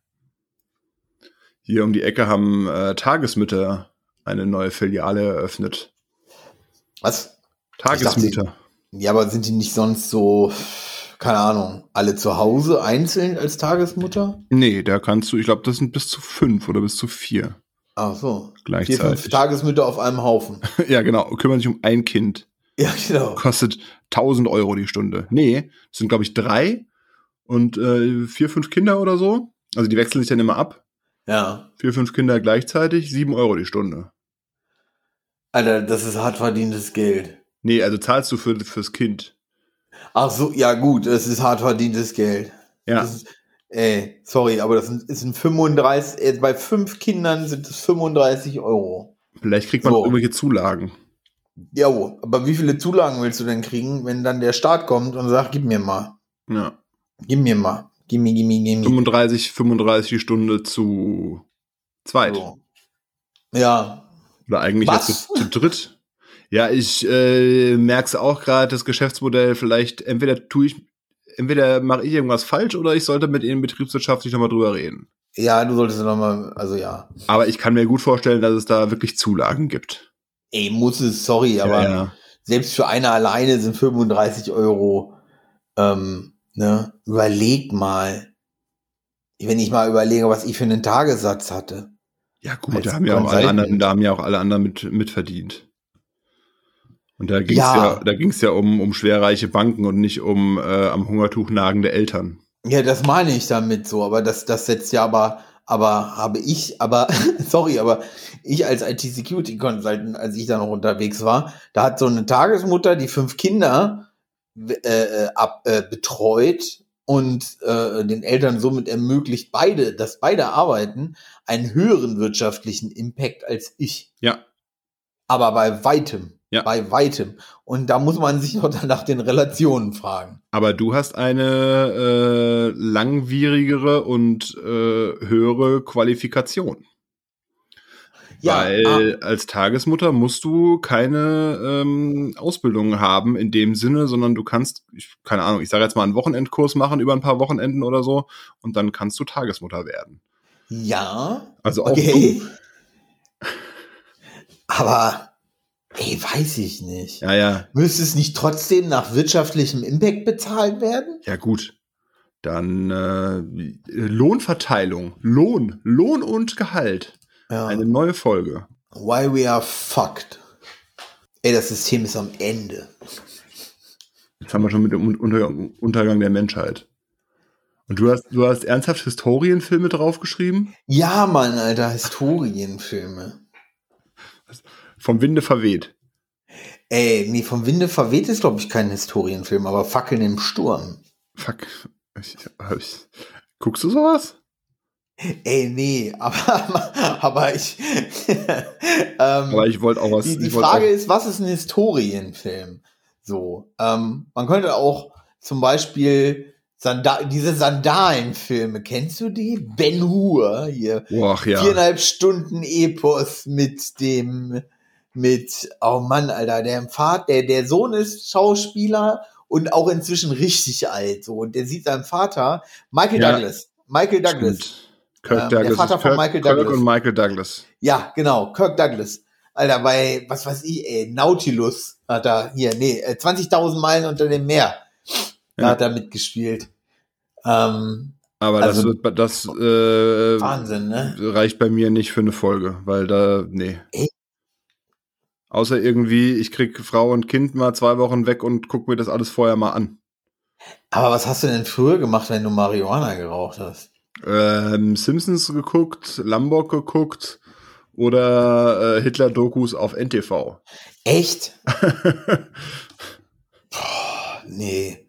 Hier um die Ecke haben äh, Tagesmütter eine neue Filiale eröffnet. Was? Tagesmütter. Ja, aber sind die nicht sonst so, keine Ahnung, alle zu Hause einzeln als Tagesmutter? Nee, da kannst du, ich glaube, das sind bis zu fünf oder bis zu vier. Ach so. Gleichzeitig. Vier, fünf Tagesmütter auf einem Haufen. <laughs> ja, genau. Kümmern sich um ein Kind. Ja, genau. Kostet 1000 Euro die Stunde. Nee, das sind, glaube ich, drei und äh, vier, fünf Kinder oder so. Also die wechseln sich dann immer ab. Ja. Vier, fünf Kinder gleichzeitig, sieben Euro die Stunde. Alter, das ist hart verdientes Geld. Nee, also zahlst du für, fürs Kind. Ach so, ja gut, das ist hart verdientes Geld. Ja. Ist, Ey, sorry, aber das sind, ist ein 35, äh, bei fünf Kindern sind es 35 Euro. Vielleicht kriegt man So. auch irgendwelche Zulagen. Ja, aber wie viele Zulagen willst du denn kriegen, wenn dann der Staat kommt und sagt, gib mir mal, Ja. gib mir mal, gib mir, gib mir, gib mir. 35, 35 die Stunde zu zweit. So. Ja, Oder eigentlich Was? jetzt zu, zu dritt. Ja, ich äh, merk's auch gerade, das Geschäftsmodell, vielleicht entweder tue ich, entweder mache ich irgendwas falsch oder ich sollte mit ihnen betriebswirtschaftlich nochmal drüber reden. ja, du solltest nochmal, also ja. Aber ich kann mir gut vorstellen, dass es da wirklich Zulagen gibt. Ey, muss es, sorry, aber ja, ja. selbst für eine alleine sind 35 Euro. Ähm, ne? Überleg mal. Wenn ich mal überlege, was ich für einen Tagessatz hatte. ja gut, da haben ja auch alle anderen, da haben ja auch alle anderen mit, mitverdient. Und da ging's Ja. ja, da ging's ja um, um schwerreiche Banken und nicht um äh, am Hungertuch nagende Eltern. Ja, das meine ich damit so, aber das, das setzt ja aber, aber habe ich, aber, <laughs> sorry, aber ich als IT-Security-Consultant, als ich da noch unterwegs war, da hat so eine Tagesmutter, die fünf Kinder äh, äh, ab, äh, betreut und äh, den Eltern somit ermöglicht, beide, dass beide arbeiten, einen höheren wirtschaftlichen Impact als ich. Ja. Aber bei weitem. Ja. Bei weitem. Und da muss man sich <laughs> noch dann nach den Relationen fragen. Aber du hast eine äh, langwierigere und äh, höhere Qualifikation. Weil als Tagesmutter musst du keine ähm, Ausbildung haben in dem Sinne, sondern du kannst, ich, keine Ahnung, ich sage jetzt mal einen Wochenendkurs machen über ein paar Wochenenden oder so und dann kannst du Tagesmutter werden. ja, Also auch Okay. du. <laughs> Aber, ey, weiß ich nicht. Ja, ja, Müsste es nicht trotzdem nach wirtschaftlichem Impact bezahlt werden? ja gut. Dann äh, Lohnverteilung, Lohn, Lohn und Gehalt. Ja. Eine neue Folge. Why we are fucked. Ey, das System ist am Ende. Jetzt haben wir schon mit dem Un- Untergang, Untergang der Menschheit. Und du hast, du hast ernsthaft Historienfilme draufgeschrieben? Ja, Mann, Alter, Historienfilme. Vom Winde verweht. Ey, nee, vom Winde verweht ist, glaube ich, kein Historienfilm, aber Fackeln im Sturm. Fuck. Ich, ich, guckst du sowas? Ey, nee, <laughs> aber, aber ich. <laughs> ähm, Aber ich wollte auch was. die die Frage ist, was ist ein Historienfilm? So, ähm, man könnte auch zum Beispiel Sanda diese Sandalenfilme, kennst du die? Ben Hur hier. Boah, ja. Viereinhalb Stunden Epos mit dem, mit, oh Mann, Alter, der Vater, der, der Sohn ist Schauspieler und auch inzwischen richtig alt, so. Und der sieht seinen Vater, Michael Ja. Douglas. Michael Douglas. Stimmt. Kirk Ähm, der Douglas. Vater ist von Kirk, Michael Kirk Douglas. und Michael Douglas. Ja, genau, Kirk Douglas. Alter, bei, was weiß ich, ey, Nautilus hat er, hier, nee, äh, 20.000 Meilen unter dem Meer. Da Ja. hat er mitgespielt. Ähm, Aber Also- das, wird, das äh, Wahnsinn, ne? reicht bei mir nicht für eine Folge, weil da, nee. Ey. Außer irgendwie, ich krieg Frau und Kind mal zwei Wochen weg und guck mir das alles vorher mal an. Aber was hast du denn früher gemacht, wenn du Marihuana geraucht hast? Ähm, Simpsons geguckt, Lombok geguckt oder äh, Hitler-Dokus auf NTV. Echt? <laughs> Nee.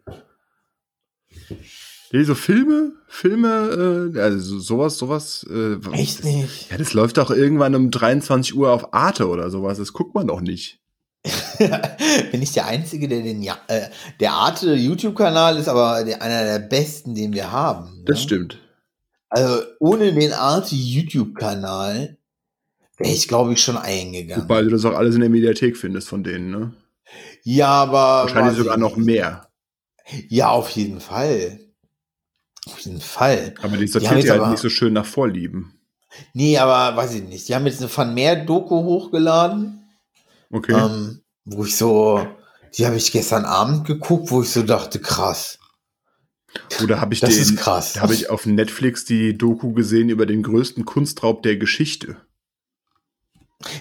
Nee, so Filme, Filme, äh, also sowas, sowas. Äh, Echt nicht? Ja, das läuft doch irgendwann um 23 Uhr auf Arte oder sowas. Das guckt man doch nicht. <laughs> Bin ich der Einzige, der den, ja, äh, der Arte YouTube-Kanal ist aber der, einer der besten, den wir haben. Ne? Das stimmt. Also ohne den Arte YouTube-Kanal wäre ich, glaube ich, schon eingegangen. Wobei du das auch alles in der Mediathek findest von denen, ne? Ja, aber. Wahrscheinlich sogar noch mehr. Ja, auf jeden Fall. Auf jeden Fall. Aber die Die sortiert jetzt ja halt aber- nicht so schön nach Vorlieben. Nee, aber weiß ich nicht. Die haben jetzt eine Van Meer-Doku hochgeladen, Okay. ähm, wo ich so, die habe ich gestern Abend geguckt, wo ich so dachte, krass. Oder habe ich Das den, ist krass. da habe ich auf Netflix die Doku gesehen über den größten Kunstraub der Geschichte.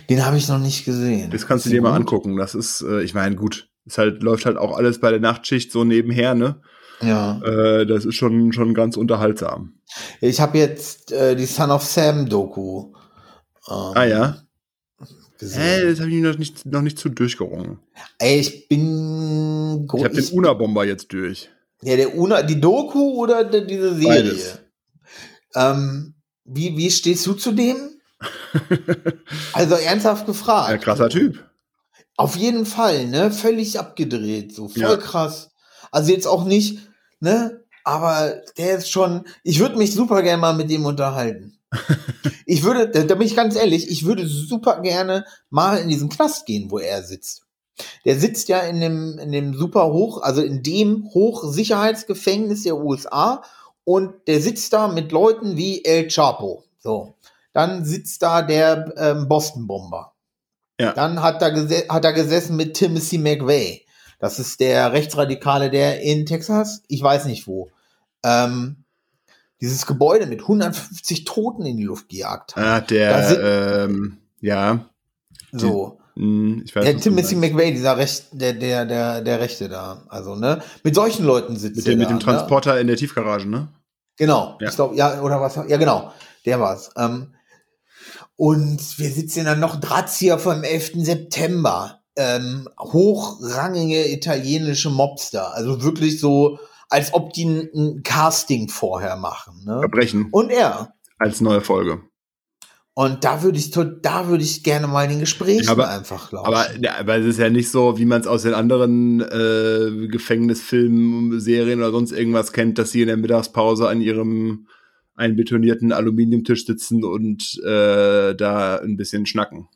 Den habe ich noch nicht gesehen. Das kannst du dir mal angucken. Das ist, äh, ich meine, gut, es halt, läuft halt auch alles bei der Nachtschicht so nebenher, ne? Ja. Äh, das ist schon, schon ganz unterhaltsam. Ich habe jetzt äh, die Son of Sam Doku. Ähm, Ah ja. gesehen. Hä, das habe ich noch nicht, noch nicht zu durchgerungen. Ey, ich bin Ich habe den Una-Bomber jetzt durch. Ja, der Una, die Doku oder die- diese Serie? Beides. Ähm, wie, wie stehst du zu dem? <laughs> also ernsthaft gefragt. Ja, krasser Typ. Auf jeden Fall, ne? Völlig abgedreht, so voll Ja. krass. Also jetzt auch nicht, ne? Aber der ist schon, ich würde mich super gerne mal mit dem unterhalten. <laughs> ich würde, da, da bin ich ganz ehrlich, ich würde super gerne mal in diesen Knast gehen, wo er sitzt. Der sitzt ja in dem, in dem super hoch, also in dem Hochsicherheitsgefängnis der USA und der sitzt da mit Leuten wie El Chapo. So. Dann sitzt da der ähm, Boston-Bomber. Ja. Dann hat er, hat er gesessen mit Timothy McVeigh. Das ist der Rechtsradikale, der in Texas, ich weiß nicht wo, ähm, dieses Gebäude mit 150 Toten in die Luft gejagt hat. Ah, der, sind- ähm, ja, So. hm, ich weiß Der Timothy. McVeigh, dieser Recht, der, der, der, der Rechte da. Also, ne? Mit solchen Leuten sitzt mit er dem, mit da, dem ne? Transporter in der Tiefgarage, ne? Genau, Ja. ich glaube, ja, oder was? Ja, genau, der war's. Ähm, und wir sitzen dann noch Drahtzieher vom 11. September. Ähm, hochrangige italienische Mobster. Also wirklich so, als ob die ein, ein Casting vorher machen. Ne? Verbrechen Und er. als neue Folge. Und da würde ich, da würde ich gerne mal den Gesprächen Ja, aber- einfach lauschen. Aber, ja, aber es ist ja nicht so, wie man es aus den anderen äh, Gefängnisfilmen, Serien oder sonst irgendwas kennt, dass sie in der Mittagspause an ihrem einbetonierten Aluminiumtisch sitzen und äh, da ein bisschen schnacken.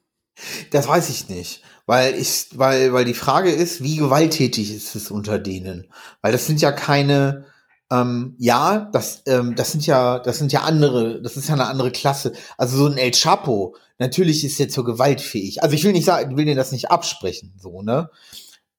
Das weiß ich nicht, weil ich, weil, weil die Frage ist, wie gewalttätig ist es unter denen? Weil das sind ja keine, ähm, ja, das, ähm, das sind ja, das sind ja andere, das ist ja eine andere Klasse. Also so ein El Chapo, natürlich ist der zur Gewalt fähig. Also ich will nicht sagen, ich will denen das nicht absprechen, so ne.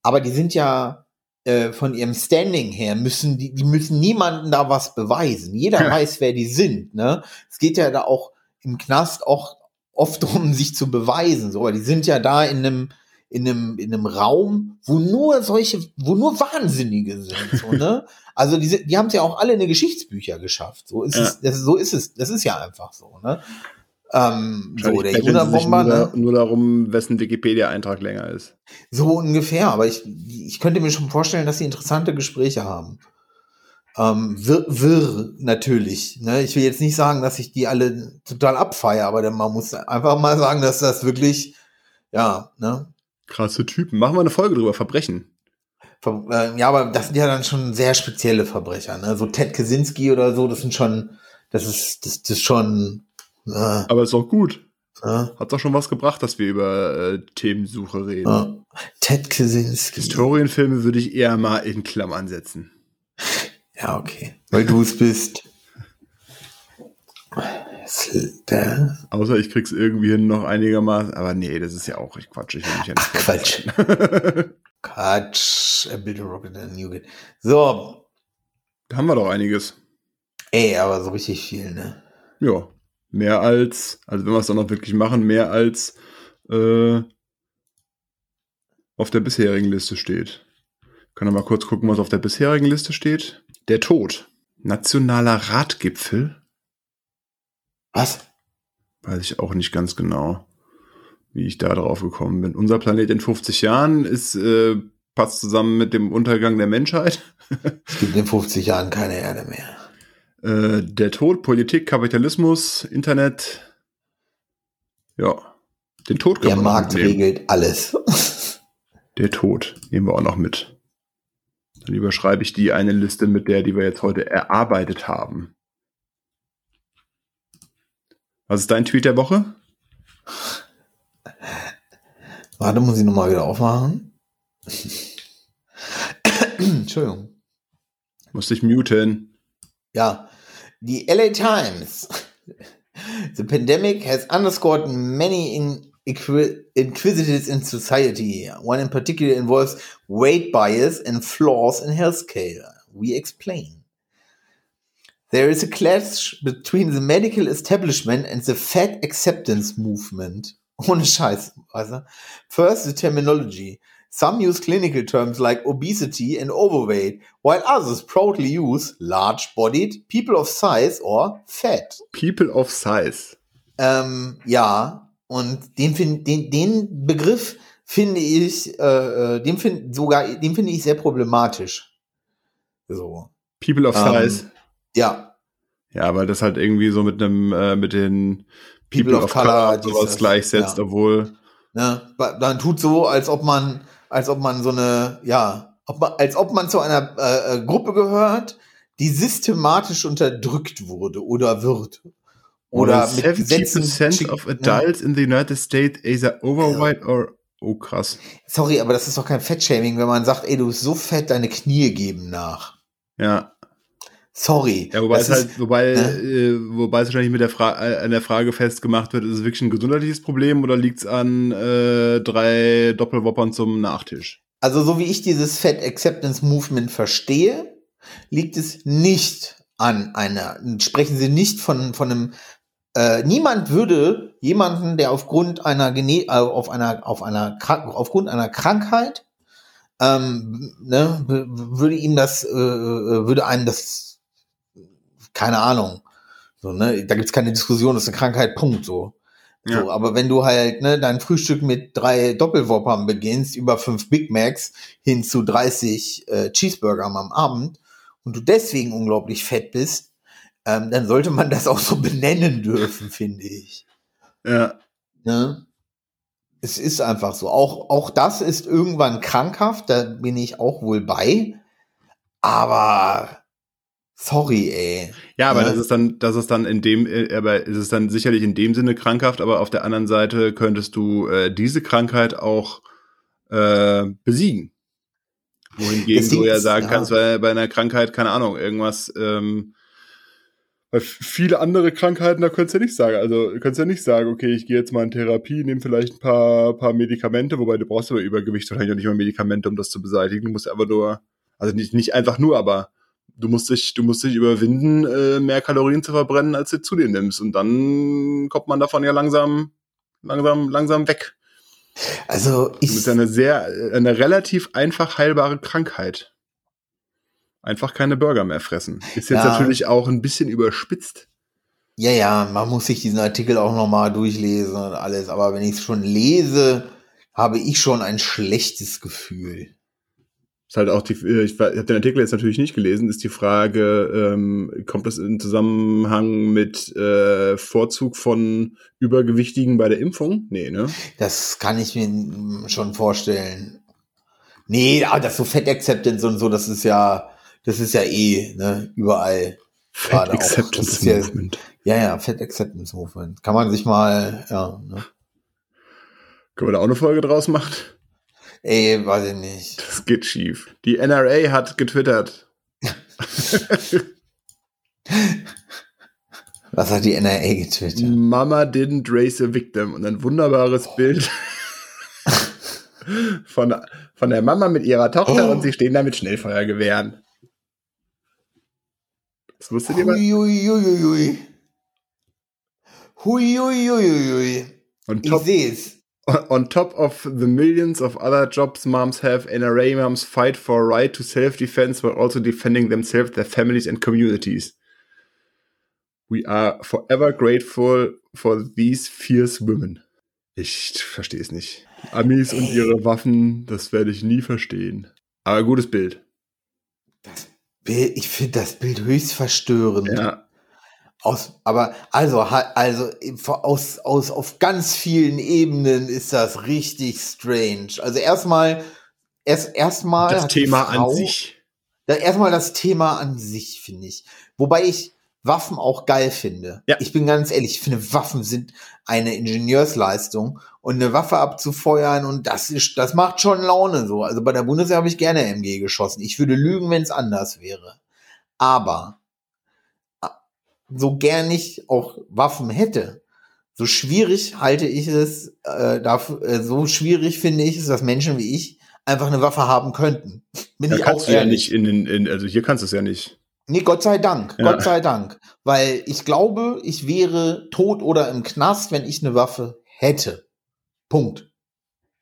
Aber die sind ja äh, von ihrem Standing her müssen die, die müssen niemanden da was beweisen. Jeder Ja. weiß, wer die sind. Ne, es geht ja da auch im Knast auch oft um sich zu beweisen. So, weil die sind ja da in einem in einem in einem Raum, wo nur solche, wo nur Wahnsinnige sind. So, ne? <laughs> Also die, die haben es ja auch alle in die Geschichtsbücher geschafft. So ist Ja. es, das, ist- so ist es. Das ist ja einfach so. Ne? Ähm, so der betteln sie sich Unabomber, nur, ne? nur darum, wessen Wikipedia-Eintrag länger ist. So ungefähr, aber ich, ich könnte mir schon vorstellen, dass sie interessante Gespräche haben. Ähm, wirr, wirr natürlich. Ne? Ich will jetzt nicht sagen, dass ich die alle total abfeiere, aber dann- man muss einfach mal sagen, dass das wirklich, ja, ne? Krasse Typen. Machen wir eine Folge drüber, Verbrechen. Ver äh, ja, aber das sind ja dann schon sehr spezielle Verbrecher, ne? So Ted Kaczynski oder so, das sind schon, das ist, das, das ist schon, äh, Aber ist auch gut. äh, Hat doch schon was gebracht, dass wir über äh, Themensuche reden. äh, Ted Kaczynski. Historienfilme würde ich eher mal in Klammern setzen. Ja, okay. Weil du es bist. Sl- Außer ich krieg's irgendwie hin noch einigermaßen. Aber nee, das ist ja auch ich Quatsch. Ich will mich ja Ach, Quatsch. <laughs> Quatsch. A Bit of Rocket and Nugget. So. da haben wir doch einiges. Ey, aber so richtig viel, ne? Ja. Mehr als, also wenn wir es dann noch wirklich machen, mehr als äh, auf der bisherigen Liste steht. Können wir mal kurz gucken, was auf der bisherigen Liste steht. Der Tod. Nationaler Ratgipfel. Was? Weiß ich auch nicht ganz genau, wie ich da drauf gekommen bin. Unser Planet in 50 Jahren ist, äh, passt zusammen mit dem Untergang der Menschheit. Es gibt in 50 Jahren keine Erde mehr. Äh, der Tod, Politik, Kapitalismus, Internet. Ja. Den Tod Der wir noch Markt regelt alles. Der Tod nehmen wir auch noch mit. Dann überschreibe ich die eine Liste mit der, die wir jetzt heute erarbeitet haben. Was ist dein Tweet der Woche? <laughs> Warte, muss ich nochmal wieder aufmachen. <coughs> Entschuldigung. Musste ich muten. Ja, die LA Times. The pandemic has underscored many in inqui- inquisitives in society. One in particular involves weight bias and flaws in healthcare. We explain. There is a clash between the medical establishment and the fat acceptance movement. <laughs> Ohne Scheiß? First, the terminology. Some use clinical terms like obesity and overweight, while others proudly use large bodied, people of size or fat. People of Size. Um, ähm, ja, und den, find, den, den Begriff finde ich, äh, äh, den find, sogar, den finde ich sehr problematisch. So. People of Ähm, Size. Ja. Ja, weil das halt irgendwie so mit einem, äh, mit den People, of, Color, sowas dieses- gleichsetzt, ja. obwohl. Ne? Man tut so, als ob man, als ob man so eine, ja, ob man, als ob man zu einer äh, äh, Gruppe gehört, die systematisch unterdrückt wurde oder wird. Oder mit Gesetzen 70% schick- of adults in the United States either overweight or. Oh, krass. Sorry, aber das ist doch kein Fettshaming, wenn man sagt, ey, du bist so fett, deine Knie geben nach. Ja. Sorry. Ja, wobei es halt, ist- wobei, ne? äh, wobei es wahrscheinlich mit der Fra äh, an der Frage festgemacht wird, ist es wirklich ein gesundheitliches Problem oder liegt es an äh, drei Doppelwoppern zum Nachtisch? Also so wie ich dieses Fat Acceptance Movement verstehe, liegt es nicht an einer, sprechen Sie nicht von, von einem, äh, niemand würde jemanden, der aufgrund einer, Gene äh, auf einer, auf einer, Krank aufgrund einer Krankheit, ähm, ne, würde ihm das, äh, äh, würde einem das, keine Ahnung, so, ne, da gibt's keine Diskussion, das ist eine Krankheit, Punkt, so. Ja. So, aber wenn du halt ne, dein Frühstück mit drei Doppelwoppern beginnst, über fünf Big Macs hin zu 30 äh, Cheeseburgern am Abend und du deswegen unglaublich fett bist, ähm, dann sollte man das auch so benennen dürfen, finde ich. Ja. Ne? Es ist einfach so. Auch, auch das ist irgendwann krankhaft, da bin ich auch wohl bei. Aber sorry, ey. Ja, aber Ja. das ist dann, das ist dann in dem, äh, aber es ist dann sicherlich in dem Sinne krankhaft, aber auf der anderen Seite könntest du äh, diese Krankheit auch äh, besiegen. Wohingegen du ja sagen ja. kannst, bei, bei einer Krankheit, keine Ahnung, irgendwas, ähm, bei f- viele andere Krankheiten, da könntest du ja nicht sagen. Also du könntest ja nicht sagen, okay, ich gehe jetzt mal in Therapie, nehme vielleicht ein paar, paar Medikamente, wobei du brauchst aber Übergewicht wahrscheinlich auch nicht mal Medikamente, um das zu beseitigen. Du musst einfach nur, also nicht, nicht einfach nur, aber du musst dich, du musst dich überwinden, äh, mehr Kalorien zu verbrennen, als du zu dir nimmst. Und dann kommt man davon ja langsam, langsam, langsam weg. Also Das ich, ist ja eine sehr, eine relativ einfach heilbare Krankheit. Einfach keine Burger mehr fressen. Ist jetzt Ja. natürlich auch ein bisschen überspitzt. ja, ja, man muss sich diesen Artikel auch nochmal durchlesen und alles. Aber wenn ich es schon lese, habe ich schon ein schlechtes Gefühl. Ist halt auch die, äh, ich habe den Artikel jetzt natürlich nicht gelesen, ist die Frage, ähm, kommt das in Zusammenhang mit äh, Vorzug von Übergewichtigen bei der Impfung? Nee, ne? Das kann ich mir schon vorstellen. Nee, aber das so Fat Acceptance und so, das ist ja, das ist ja eh, ne, überall. Das ist ja- Movement. Ja, ja, Fat Acceptance Movement. Kann man sich mal, ja, ne. Können wir da auch eine Folge draus machen? Ey, weiß ich nicht. Das geht schief. Die NRA hat getwittert. <laughs> Was hat die NRA getwittert? Mama didn't raise a victim. Und ein wunderbares Bild <laughs> von, von der Mama mit ihrer Tochter Oh. und sie stehen da mit Schnellfeuergewehren. Das wusstet ihr mal? Huiuiuiui. Huiuiuiui. Ich sehe es. on top of the millions of other jobs moms have, NRA moms fight for a right to self-defense while also defending themselves, their families and communities. We are forever grateful for these fierce women. Ich verstehe es nicht. Amis und ihre Waffen, das werde ich nie verstehen. Aber gutes Bild. Ich finde das Bild höchst verstörend. Ja. Aus, aber also, also aus, aus, auf ganz vielen Ebenen ist das richtig strange. Also erstmal, erst, erstmal. Das Thema Frau- an sich. Erstmal das Thema an sich, finde ich. Wobei ich Waffen auch geil finde. Ja. Ich bin ganz ehrlich, ich finde Waffen sind eine Ingenieursleistung und eine Waffe abzufeuern und das ist, das macht schon Laune so. Also bei der Bundeswehr habe ich gerne MG geschossen. Ich würde lügen, wenn es anders wäre. Aber so gern ich auch Waffen hätte, so schwierig halte ich es, äh, dafür, äh, so schwierig finde ich es, dass Menschen wie ich einfach eine Waffe haben könnten. Bin Da ich kannst auch du ja nicht in den, in, also hier kannst du es ja nicht. Nee, Gott sei Dank, Ja. Gott sei Dank. Weil ich glaube, ich wäre tot oder im Knast, wenn ich eine Waffe hätte. Punkt.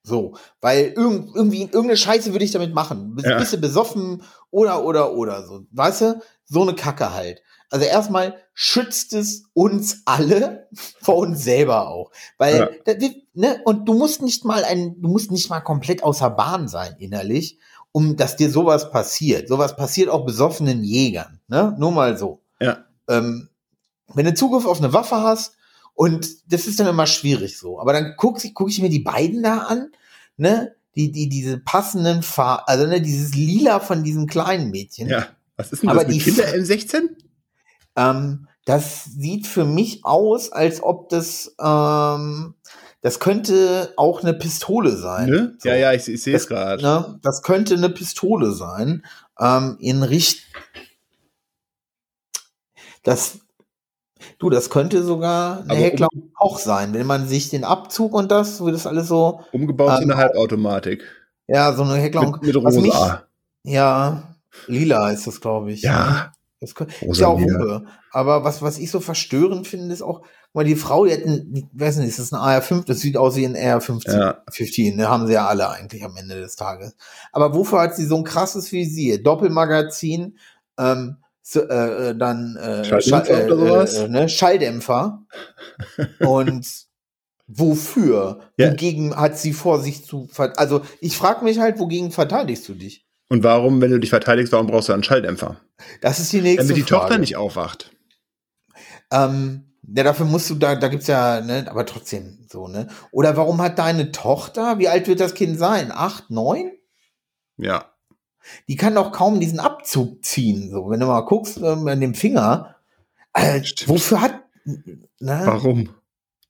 So, weil irgend, irgendwie irgendeine Scheiße würde ich damit machen. Bist, Ja. besoffen oder oder oder so. Weißt du? So eine Kacke halt. Also erstmal schützt es uns alle <laughs> vor uns selber auch. Weil, Ja. da, wir- ne, und du musst nicht mal ein, du musst nicht mal komplett außer Bahn sein innerlich, um dass dir sowas passiert. Sowas passiert auch besoffenen Jägern. Ne? Nur mal so. Ja. Ähm, wenn du Zugriff auf eine Waffe hast und das ist dann immer schwierig so. Aber dann gucke guck ich mir die beiden da an, ne? Die, die, diese passenden Farben, also ne, dieses Lila von diesen kleinen Mädchen. Ja. Was ist denn Aber das mit die Kinder F- M16? Ähm, das sieht für mich aus, als ob das, ähm, das könnte auch eine Pistole sein. Ne? So. Ja, ja, ich, ich sehe es gerade. Ne? Das könnte eine Pistole sein. Ähm, in Richt. Das. Du, das könnte sogar eine Heckler auch sein, wenn man sich den Abzug und das, wie das alles so, Umgebaut in Ähm, eine Halbautomatik. ja, so eine Heckler Mit, mit was mich- Rosa. ja, lila ist das, glaube ich. Ja. Das ist Rosa ja auch. Hupe. Aber was, was ich so verstörend finde, ist auch, mal, die Frau, die hat ein, weiß nicht, ist das ein AR5? Das sieht aus wie ein AR-15. Ja. 15, ne, haben sie ja alle eigentlich am Ende des Tages. Aber wofür hat sie so ein krasses Visier? Doppelmagazin, ähm, so, äh, äh, dann äh, Schalldämpfer Schall- oder sowas? Äh, äh, ne, Schalldämpfer. <laughs> Und wofür? Ja. Wogegen hat sie vor, sich zu Also ich frage mich halt, wogegen verteidigst du dich? Und warum, wenn du dich verteidigst, warum brauchst du einen Schalldämpfer? Das ist die nächste Damit die Frage. Tochter nicht aufwacht. Ähm, ja, dafür musst du, da, da gibt's ja, ne, aber trotzdem so, ne? Oder warum hat deine Tochter, wie alt wird das Kind sein? Acht, neun? Ja. Die kann doch kaum diesen Abzug ziehen, so. Wenn du mal guckst, ähm, an dem Finger, äh, wofür hat, ne? Warum?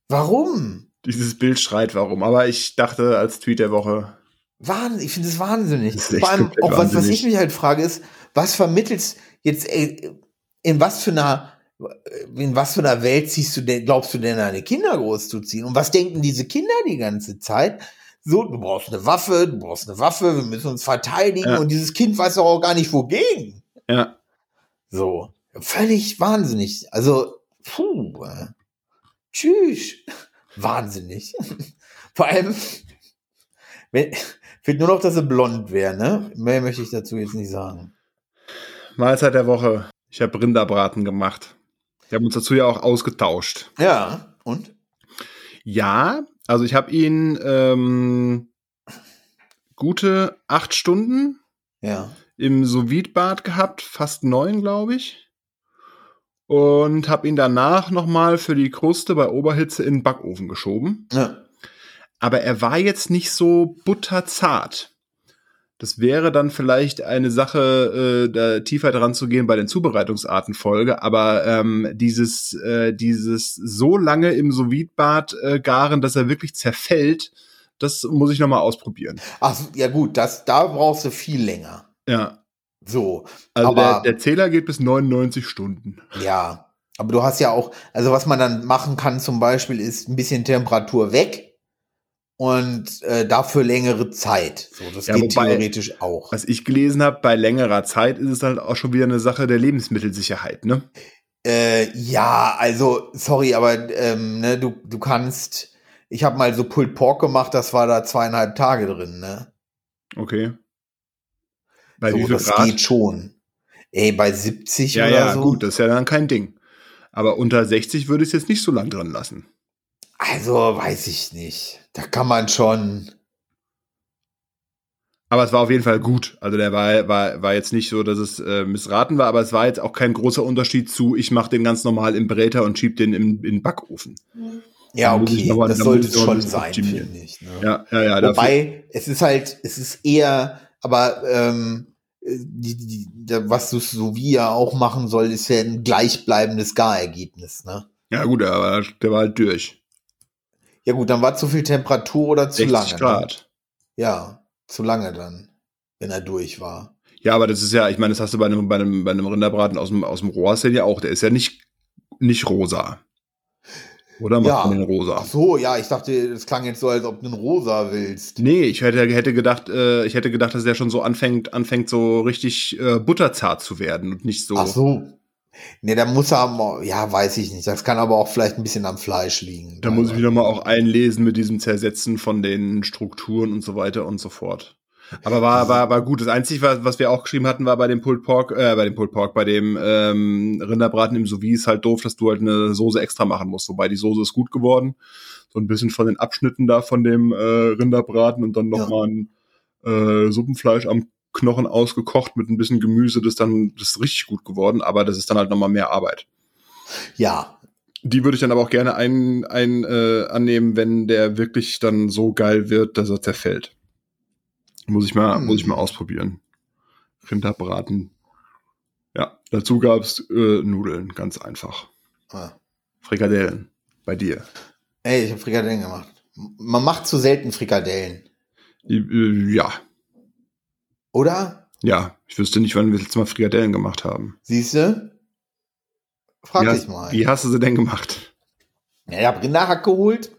Warum? Dieses Bild schreit warum. Aber ich dachte als Tweet der Woche, Wahnsinn, ich finde es wahnsinnig. Das Vor allem auch was, was wahnsinnig. ich mich halt frage, ist, was vermittelst jetzt, äh, in was für einer, in was für einer Welt ziehst du denn, glaubst du denn, deine Kinder großzuziehen? Und was denken diese Kinder die ganze Zeit? So, du brauchst eine Waffe, du brauchst eine Waffe, wir müssen uns verteidigen Ja. und dieses Kind weiß doch auch gar nicht wogegen. ja, So, völlig wahnsinnig. Also, puh, tschüss. Wahnsinnig. <laughs> Vor allem, wenn, fehlt nur noch, dass sie blond wäre, ne? Mehr möchte ich dazu jetzt nicht sagen. Mahlzeit der Woche. Ich habe Rinderbraten gemacht. Wir haben uns dazu ja auch ausgetauscht. Ja, und? Ja, also ich habe ihn ähm, gute acht Stunden Ja. im sous bad gehabt, fast neun, glaube ich. Und habe ihn danach nochmal für die Kruste bei Oberhitze in den Backofen geschoben. ja. Aber er war jetzt nicht so butterzart. Das wäre dann vielleicht eine Sache, äh, da tiefer dran zu gehen bei den Zubereitungsartenfolge, aber ähm, dieses, äh, dieses so lange im sous äh, garen, dass er wirklich zerfällt, das muss ich nochmal ausprobieren. Ach, ja gut, das, da brauchst du viel länger. Ja, So, also Aber- der, der Zähler geht bis 99 Stunden. ja. Aber du hast ja auch, also was man dann machen kann zum Beispiel, ist ein bisschen Temperatur weg und äh, dafür längere Zeit. So, das Ja, geht wobei- theoretisch auch. Was ich gelesen habe, bei längerer Zeit ist es halt auch schon wieder eine Sache der Lebensmittelsicherheit, ne? Äh, ja, also, sorry, aber ähm, ne, du, du kannst, ich habe mal so Pulled Pork gemacht, das war da zweieinhalb Tage drin, ne? Okay. Bei so, wie viel das Grad? geht schon. Ey, bei 70 Ja, oder ja, so. gut, das ist ja dann kein Ding. Aber unter 60 würde ich es jetzt nicht so lang drin lassen. Also, weiß ich nicht. Da kann man schon. Aber es war auf jeden Fall gut. Also der war, war, war jetzt nicht so, dass es äh, missraten war, aber es war jetzt auch kein großer Unterschied zu, ich mache den ganz normal im Bräter und schieb den im, in den Backofen. Ja, muss ich okay, mal- das da sollte es schon sein, finde ich. Ne? Ja, ja, ja. dafür- Wobei, es ist halt, es ist eher, aber ähm, die, die, die, was du so wie ja auch machen soll, ist ja ein gleichbleibendes Garergebnis, ne? ja gut, aber der war halt durch. Ja gut, dann war zu viel Temperatur oder zu 60 lange. Ne? Grad. Ja, zu lange dann, wenn er durch war. Ja, aber das ist ja, ich meine, das hast du bei einem, bei einem, bei einem Rinderbraten aus dem, aus dem Rohr ja auch. Der ist ja nicht, nicht rosa. Oder macht Ja. man den rosa? Ach so, ja, ich dachte, das klang jetzt so, als ob du einen Rosa willst. Nee, ich hätte, hätte gedacht, äh, ich hätte gedacht, dass der schon so anfängt, anfängt so richtig äh, butterzart zu werden und nicht so. Ach so. Nee, da muss er, mal- ja, weiß ich nicht. Das kann aber auch vielleicht ein bisschen am Fleisch liegen. Da muss ich mich nochmal auch einlesen mit diesem Zersetzen von den Strukturen und so weiter und so fort. Aber war, war, war gut. Das Einzige, was, was wir auch geschrieben hatten, war bei dem Pulled Pork, äh, bei dem Pulled Pork, bei dem ähm, Rinderbraten im Sous ist halt doof, dass du halt eine Soße extra machen musst. Wobei die Soße ist gut geworden. So ein bisschen von den Abschnitten da von dem äh, Rinderbraten und dann Ja. nochmal ein äh, Suppenfleisch am Knochen ausgekocht mit ein bisschen Gemüse. Das dann, das ist richtig gut geworden, aber das ist dann halt nochmal mehr Arbeit. Ja, Die würde ich dann aber auch gerne ein, ein, äh, annehmen, wenn der wirklich dann so geil wird, dass er zerfällt. Muss ich mal, Hm. muss ich mal ausprobieren. Rinderbraten. Ja, dazu gab's äh, Nudeln, ganz einfach. Ah. Frikadellen. Bei dir. ey, ich habe Frikadellen gemacht. Man macht zu selten Frikadellen, äh, ja, oder? ja. Ich wüsste nicht, wann wir letzte Mal Frikadellen gemacht haben. Siehst du? Frag wie, dich mal. wie hast du sie denn gemacht? Ja, ich habe Rinderhack geholt.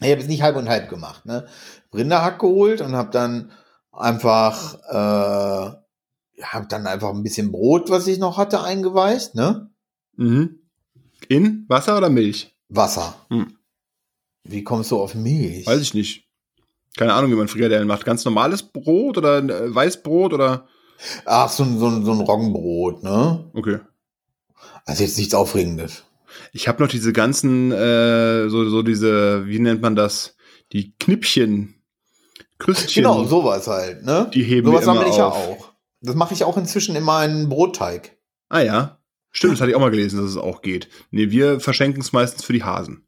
Ich habe es nicht halb und halb gemacht. Ne? Rinderhack geholt und habe dann einfach, äh, ja, hab dann einfach ein bisschen Brot, was ich noch hatte, eingeweicht. Ne? Mhm. In Wasser oder Milch? Wasser. Hm. Wie kommst du auf Milch? Weiß ich nicht. Keine Ahnung, wie man Frikadellen macht. Ganz normales Brot oder äh, Weißbrot oder. Ach, so, ein- so, ein- so ein Roggenbrot, ne? Okay. Also jetzt nichts Aufregendes. Ich habe noch diese ganzen, äh, so, so diese, wie nennt man das? Die Knippchen. Krüstchen. Genau, sowas halt, ne? Die heben sowas wir immer sammle ich ja auch. Das mache ich auch inzwischen in meinen Brotteig. Ah ja. Stimmt, das hatte ich auch mal gelesen, dass es auch geht. Nee, wir verschenken es meistens für die Hasen.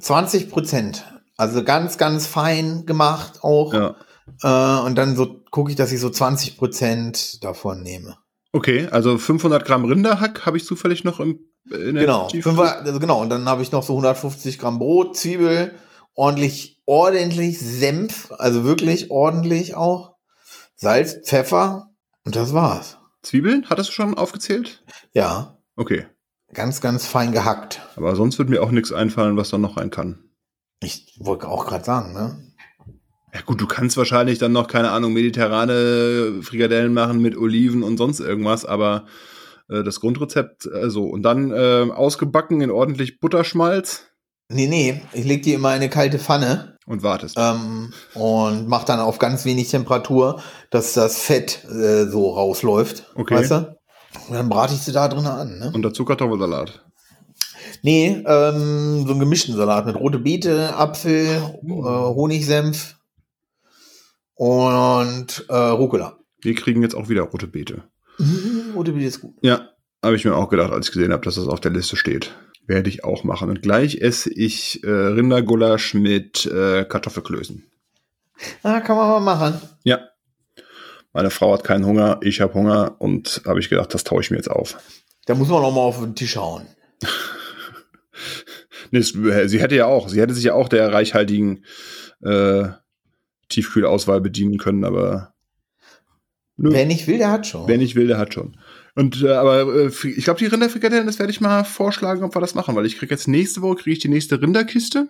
20 Prozent. Also ganz, ganz fein gemacht auch. Ja. Äh, und dann so gucke ich, dass ich so 20 Prozent davon nehme. Okay, also 500 Gramm Rinderhack habe ich zufällig noch im in der Genau. Tief- Fünfer, also genau. Und dann habe ich noch so 150 Gramm Brot, Zwiebel, ordentlich, ordentlich Senf, also wirklich ordentlich auch. Salz, Pfeffer und das war's. Zwiebeln, hattest du schon aufgezählt? Ja, Okay. ganz, ganz fein gehackt. Aber sonst wird mir auch nichts einfallen, was da noch rein kann. Ich wollte auch gerade sagen, ne? Ja gut, du kannst wahrscheinlich dann noch, keine Ahnung, mediterrane Frikadellen machen mit Oliven und sonst irgendwas, aber äh, das Grundrezept äh, so. Und dann äh, ausgebacken in ordentlich Butterschmalz Nee, nee, ich leg die immer in eine kalte Pfanne und wartest. ähm, und mach dann auf ganz wenig Temperatur, dass das Fett äh, so rausläuft. Okay. Weißt du? Und dann brate ich sie da drin an, ne? Und dazu Kartoffelsalat. Nee, ähm, so einen gemischten Salat mit rote Beete, Apfel, Mm. äh, Honigsenf und äh, Rucola. Wir kriegen jetzt auch wieder rote Beete. Mhm, rote Beete ist gut. Ja, habe ich mir auch gedacht, als ich gesehen habe, dass das auf der Liste steht. Werde ich auch machen. Und gleich esse ich äh, Rindergulasch mit äh, Kartoffelklößen. Ah, kann man mal machen. Ja. Meine Frau hat keinen Hunger, ich habe Hunger und habe ich gedacht, das taue ich mir jetzt auf. Da muss man noch mal auf den Tisch hauen. <laughs> Nee, sie hätte ja auch, sie hätte sich ja auch der reichhaltigen äh, Tiefkühlauswahl bedienen können, aber Nö. Wer nicht will, der hat schon. wer nicht will, der hat schon. Und äh, aber äh, ich glaube, die Rinderfrikadellen, das werde ich mal vorschlagen, ob wir das machen, weil ich kriege jetzt nächste Woche kriege ich die nächste Rinderkiste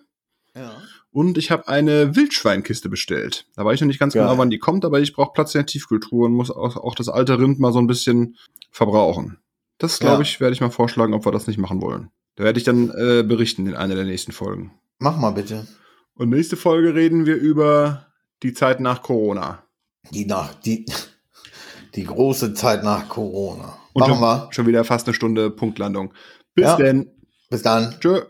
ja. und ich habe eine Wildschweinkiste bestellt. Da weiß ich noch nicht ganz Geil. genau, wann die kommt, aber ich brauche Platz in der Tiefkühltruhe und muss auch, auch das alte Rind mal so ein bisschen verbrauchen. Das glaube Ja. ich, werde ich mal vorschlagen, ob wir das nicht machen wollen. Da werde ich dann äh, berichten in einer der nächsten Folgen. Mach mal bitte. Und nächste Folge reden wir über die Zeit nach Corona. Die nach, die, die große Zeit nach Corona. Und Machen schon, wir. schon wieder fast eine Stunde Punktlandung. Bis Ja. denn. Bis dann. Tschö.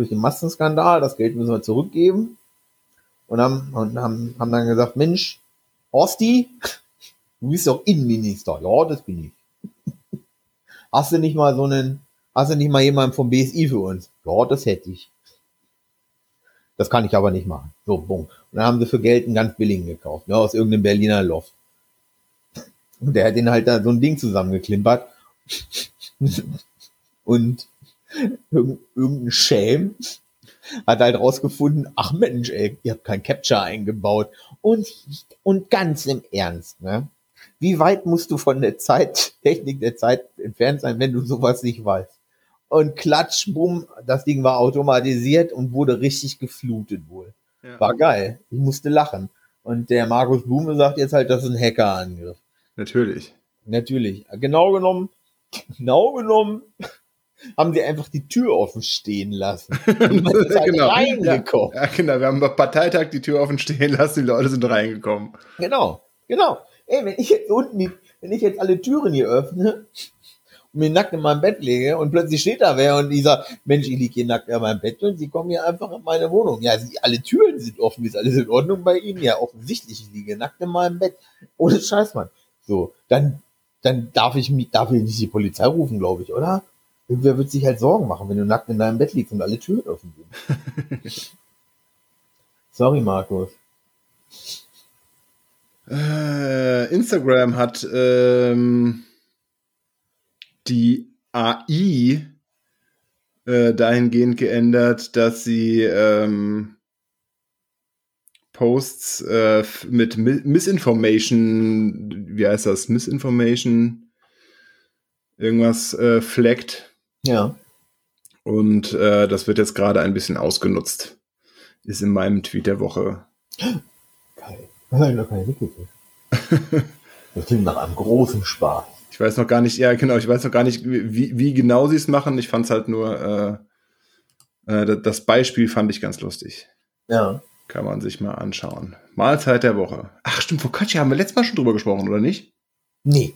Durch den Massenskandal, das Geld müssen wir zurückgeben. Und haben, und haben, haben dann gesagt, Mensch, Horsti, du bist doch Innenminister. Ja, das bin ich. Hast du nicht mal so einen, hast du nicht mal jemanden vom BSI für uns? Ja, das hätte ich. Das kann ich aber nicht machen. So, bumm. Und dann haben sie für Geld einen ganz billigen gekauft, ne, aus irgendeinem Berliner Loft. Und der hat den halt da so ein Ding zusammengeklimpert. <laughs> Und irgendein Schelm hat halt rausgefunden, ach Mensch, ey, ihr habt kein Capture eingebaut. Und, und ganz im Ernst, ne? Wie weit musst du von der Zeit, Technik der Zeit entfernt sein, wenn du sowas nicht weißt? Und klatsch, bumm, das Ding war automatisiert und wurde richtig geflutet wohl. Ja. War geil. Ich musste lachen. Und der Markus Blume sagt jetzt halt, das ist ein Hackerangriff. Natürlich. Natürlich. Genau genommen, <laughs> genau genommen haben sie einfach die Tür offen stehen lassen. <laughs> Und halt genau. reingekommen. Ja, genau. Wir haben beim Parteitag die Tür offen stehen lassen, die Leute sind reingekommen. Genau, genau. Ey, wenn ich jetzt unten, die, wenn ich jetzt alle Türen hier öffne und mir nackt in meinem Bett lege und plötzlich steht da wer und dieser Mensch, ich liege hier nackt in meinem Bett und sie kommen hier einfach in meine Wohnung. Ja, sie, alle Türen sind offen, ist alles in Ordnung bei ihnen? Ja, offensichtlich, ich liege nackt in meinem Bett. Ohne Scheiß, Mann. So, dann, dann darf ich mich, darf ich nicht die Polizei rufen, glaube ich, oder? Irgendwer wird sich halt Sorgen machen, wenn du nackt in deinem Bett liegst und alle Türen offen sind. <laughs> Sorry, Markus. Äh, Instagram hat ähm, die AI äh, dahingehend geändert, dass sie ähm, Posts äh, mit Misinformation, wie heißt das? Misinformation, irgendwas äh, flaggt. Ja. Und äh, das wird jetzt gerade ein bisschen ausgenutzt. Ist in meinem Tweet der Woche. Geil. Nein, keine <laughs> Das klingt nach einem großen Spaß. Ich weiß noch gar nicht, ja genau, ich weiß noch gar nicht, wie, wie genau sie es machen. Ich fand es halt nur, äh, äh, das Beispiel fand ich ganz lustig. Ja. Kann man sich mal anschauen. Mahlzeit der Woche. Ach stimmt, Focaccia haben wir letztes Mal schon drüber gesprochen, oder nicht? Nee.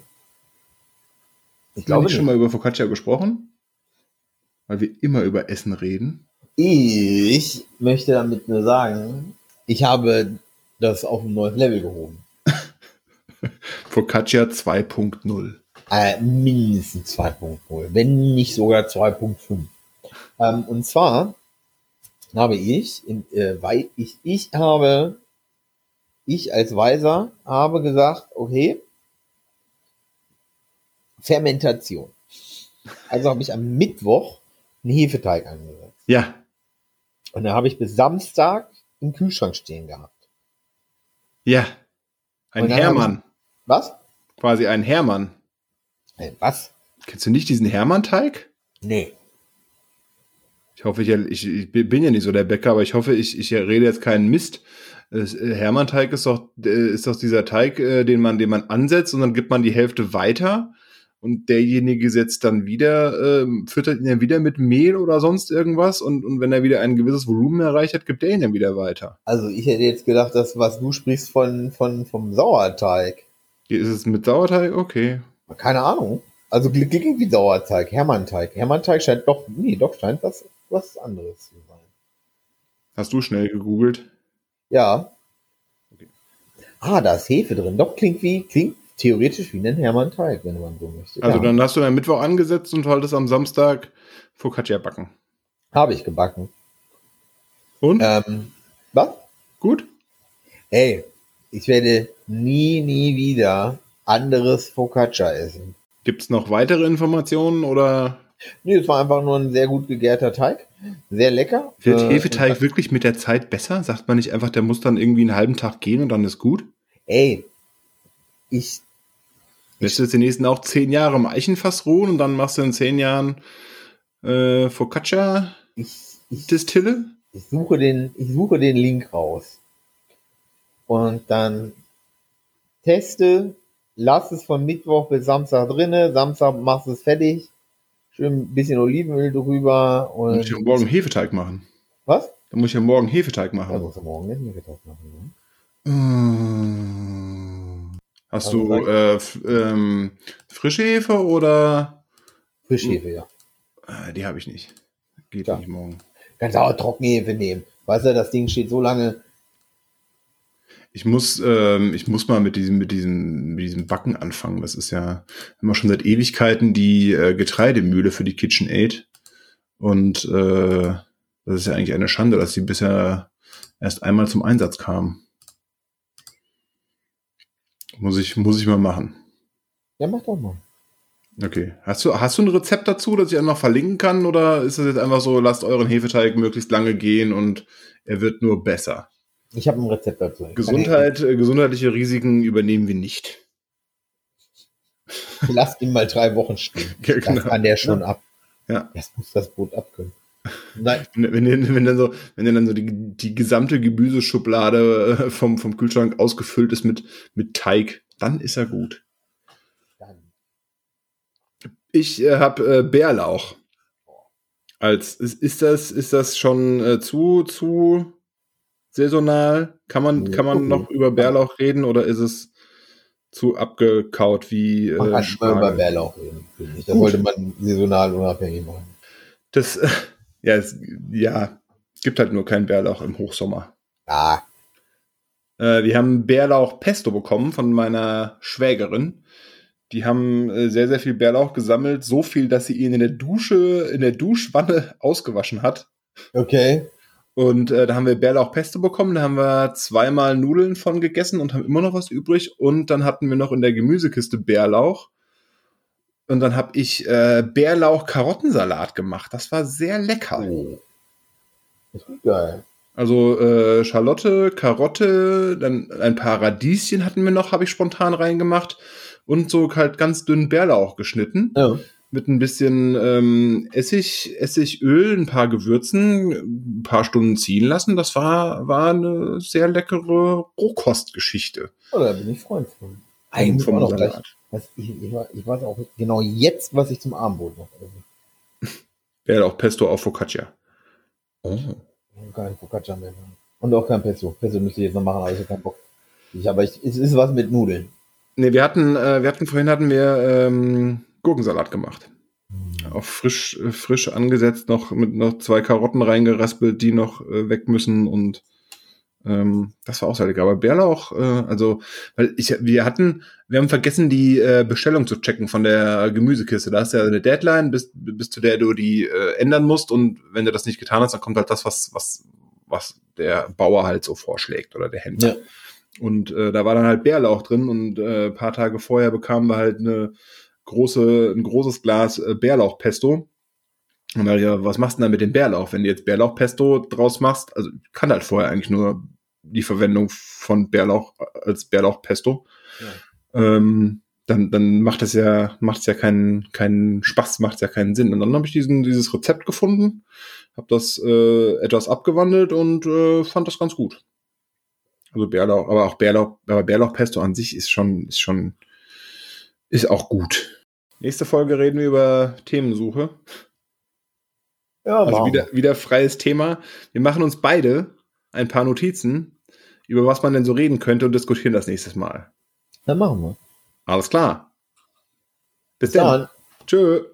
Ich glaube nicht. schon mal über Focaccia gesprochen? Weil wir immer über Essen reden. Ich möchte damit nur sagen, ich habe das auf ein neues Level gehoben. <laughs> Focaccia 2.0. Äh, mindestens 2.0, wenn nicht sogar 2.5. Ähm, und zwar habe ich, in, äh, weil ich, ich habe, ich als Weiser habe gesagt, okay, Fermentation. Also habe ich am Mittwoch einen Hefeteig angesetzt. Ja. Und da habe ich bis Samstag im Kühlschrank stehen gehabt. Ja. Ein Hermann. Ich, was? Quasi ein Hermann. Ein was? Kennst du nicht diesen Hermann-Teig? Nee. Ich hoffe, ich, ich, ich, bin ja nicht so der Bäcker, aber ich hoffe, ich, ich rede jetzt keinen Mist. Äh, Hermann-Teig ist doch, äh, ist doch dieser Teig, äh, den man, den man ansetzt und dann gibt man die Hälfte weiter und derjenige setzt dann wieder, äh, füttert ihn dann wieder mit Mehl oder sonst irgendwas und, und wenn er wieder ein gewisses Volumen erreicht hat, gibt er ihn dann wieder weiter. Also ich hätte jetzt gedacht, dass was du sprichst von, von vom Sauerteig. Ist es mit Sauerteig? Okay. Keine Ahnung. Also klingt wie Sauerteig, Hermannteig. Hermannteig scheint doch, nee, doch scheint das was anderes zu sein. Hast du schnell gegoogelt? Ja. Okay. Ah, da ist Hefe drin. Doch, klingt wie, klingt theoretisch wie ein Hermann-Teig, wenn man so möchte. Also ja. dann hast du am Mittwoch angesetzt und wolltest am Samstag Focaccia backen. Habe ich gebacken. Und? Ähm, was? Gut? Hey, ich werde nie, nie wieder anderes Focaccia essen. Gibt es noch weitere Informationen oder Nee, es war einfach nur ein sehr gut gegärter Teig. Sehr lecker. Wird äh, Hefeteig wirklich mit der Zeit besser? Sagt man nicht einfach, der muss dann irgendwie einen halben Tag gehen und dann ist gut? Ey, ich. Lässt du jetzt die nächsten auch zehn Jahre im Eichenfass ruhen und dann machst du in zehn Jahren äh, Focaccia ich, ich, Distille? Ich suche, den, ich suche den Link raus. Und dann teste, lass es von Mittwoch bis Samstag drinne, Samstag machst du es fertig Schön ein bisschen Olivenöl drüber. Und dann muss ich ja morgen Hefeteig machen. Was? Dann muss ich ja morgen Hefeteig machen. Dann musst du morgen den Hefeteig machen. Ne? Mmh. Hast also du äh, ähm, frische Hefe oder? Frische Hefe, ja. Äh, die habe ich nicht. Geht ja. nicht morgen. Kannst auch Trockenhefe nehmen. Weißt du, das Ding steht so lange. Ich muss, ähm, ich muss mal mit diesem, mit diesem, mit diesem Backen anfangen. Das ist ja immer schon seit Ewigkeiten die äh, Getreidemühle für die KitchenAid. Und äh, das ist ja eigentlich eine Schande, dass sie bisher erst einmal zum Einsatz kam. Muss ich, muss ich mal machen. Ja, mach doch mal. Okay. Hast du, hast du ein Rezept dazu, das ich einfach verlinken kann? Oder ist es jetzt einfach so, lasst euren Hefeteig möglichst lange gehen und er wird nur besser? Ich habe ein Rezept dazu. Gesundheit, äh, gesundheitliche Risiken übernehmen wir nicht. Lasst ihn mal drei Wochen stehen. <laughs> Ja, genau. Das kann der schon Ja. ab. Ja. Das muss das Brot abkönnen. Nein, Wenn, wenn, wenn dann so, wenn dann so die, die gesamte Gemüseschublade äh, vom, vom Kühlschrank ausgefüllt ist mit, mit Teig, dann ist er gut. dann. Ich äh, habe äh, Bärlauch. Als ist, ist das ist das schon äh, zu zu saisonal? Kann man kann man noch über Bärlauch reden oder ist es zu abgekaut wie Man äh, kann schon mal über? Bärlauch reden. Das Gut. sollte man saisonal unabhängig machen. Das äh, ja es, ja gibt halt nur keinen Bärlauch im Hochsommer. Ah, Äh, wir haben Bärlauch Pesto bekommen von meiner Schwägerin. Die haben äh, sehr, sehr viel Bärlauch gesammelt. So viel, dass sie ihn in der Dusche, in der Duschwanne ausgewaschen hat. okay. Und äh, da haben wir Bärlauch Pesto bekommen. Da haben wir zweimal Nudeln von gegessen und haben immer noch was übrig. Und dann hatten wir noch in der Gemüsekiste Bärlauch. Und dann habe ich äh, Bärlauch-Karottensalat gemacht. Das war sehr lecker. Oh. Das ist geil. Also äh, Schalotte, Karotte, dann ein paar Radieschen hatten wir noch, habe ich spontan reingemacht und so halt ganz dünn Bärlauch geschnitten Ja. mit ein bisschen ähm, Essig, Essigöl, ein paar Gewürzen, ein paar Stunden ziehen lassen. Das war war eine sehr leckere Rohkostgeschichte. Oh, da bin ich Freund von. Eigentlich Vom noch gleich. Was, ich, ich, ich weiß auch genau jetzt, was ich zum Abendbrot noch esse. Bärlauch Pesto auf Focaccia. Oh. Ich habe keinen Focaccia mehr. Und auch kein Pesto. Pesto müsste ich jetzt noch machen, aber ich habe keinen Bock. Ich, aber ich, es ist was mit Nudeln. Nee, wir hatten, äh, wir hatten vorhin hatten wir ähm, Gurkensalat gemacht. Auch frisch, äh, frisch angesetzt, noch mit noch zwei Karotten reingeraspelt, die noch äh, weg müssen und ähm, das war auch sehr lecker. Aber Bärlauch, äh, also, weil ich, wir hatten, wir haben vergessen, die äh, Bestellung zu checken von der Gemüsekiste. Da hast du ja eine Deadline, bis, bis zu der du die äh, ändern musst und wenn du das nicht getan hast, dann kommt halt das, was, was, was der Bauer halt so vorschlägt oder der Händler. Ja. Und äh, da war dann halt Bärlauch drin und äh, paar Tage vorher bekamen wir halt eine große, ein großes Glas äh, Bärlauchpesto. Und dann, ja, was machst du denn da mit dem Bärlauch? Wenn du jetzt Bärlauchpesto draus machst, also ich kann halt vorher eigentlich nur die Verwendung von Bärlauch als Bärlauchpesto. Ähm, dann, dann macht es ja, macht es ja keinen, keinen Spaß, macht es ja keinen Sinn. Und dann habe ich diesen, dieses Rezept gefunden, habe das äh, etwas abgewandelt und äh, fand das ganz gut. Also Bärlauch, aber auch Bärlauch, aber Bärlauchpesto an sich ist schon, ist schon, ist auch gut. Nächste Folge reden wir über Themensuche. Ja, Also wieder, wieder freies Thema. Wir machen uns beide ein paar Notizen, über was man denn so reden könnte und diskutieren das nächstes Mal. Dann machen wir. Alles klar. Bis Bis dann. dann. Tschö.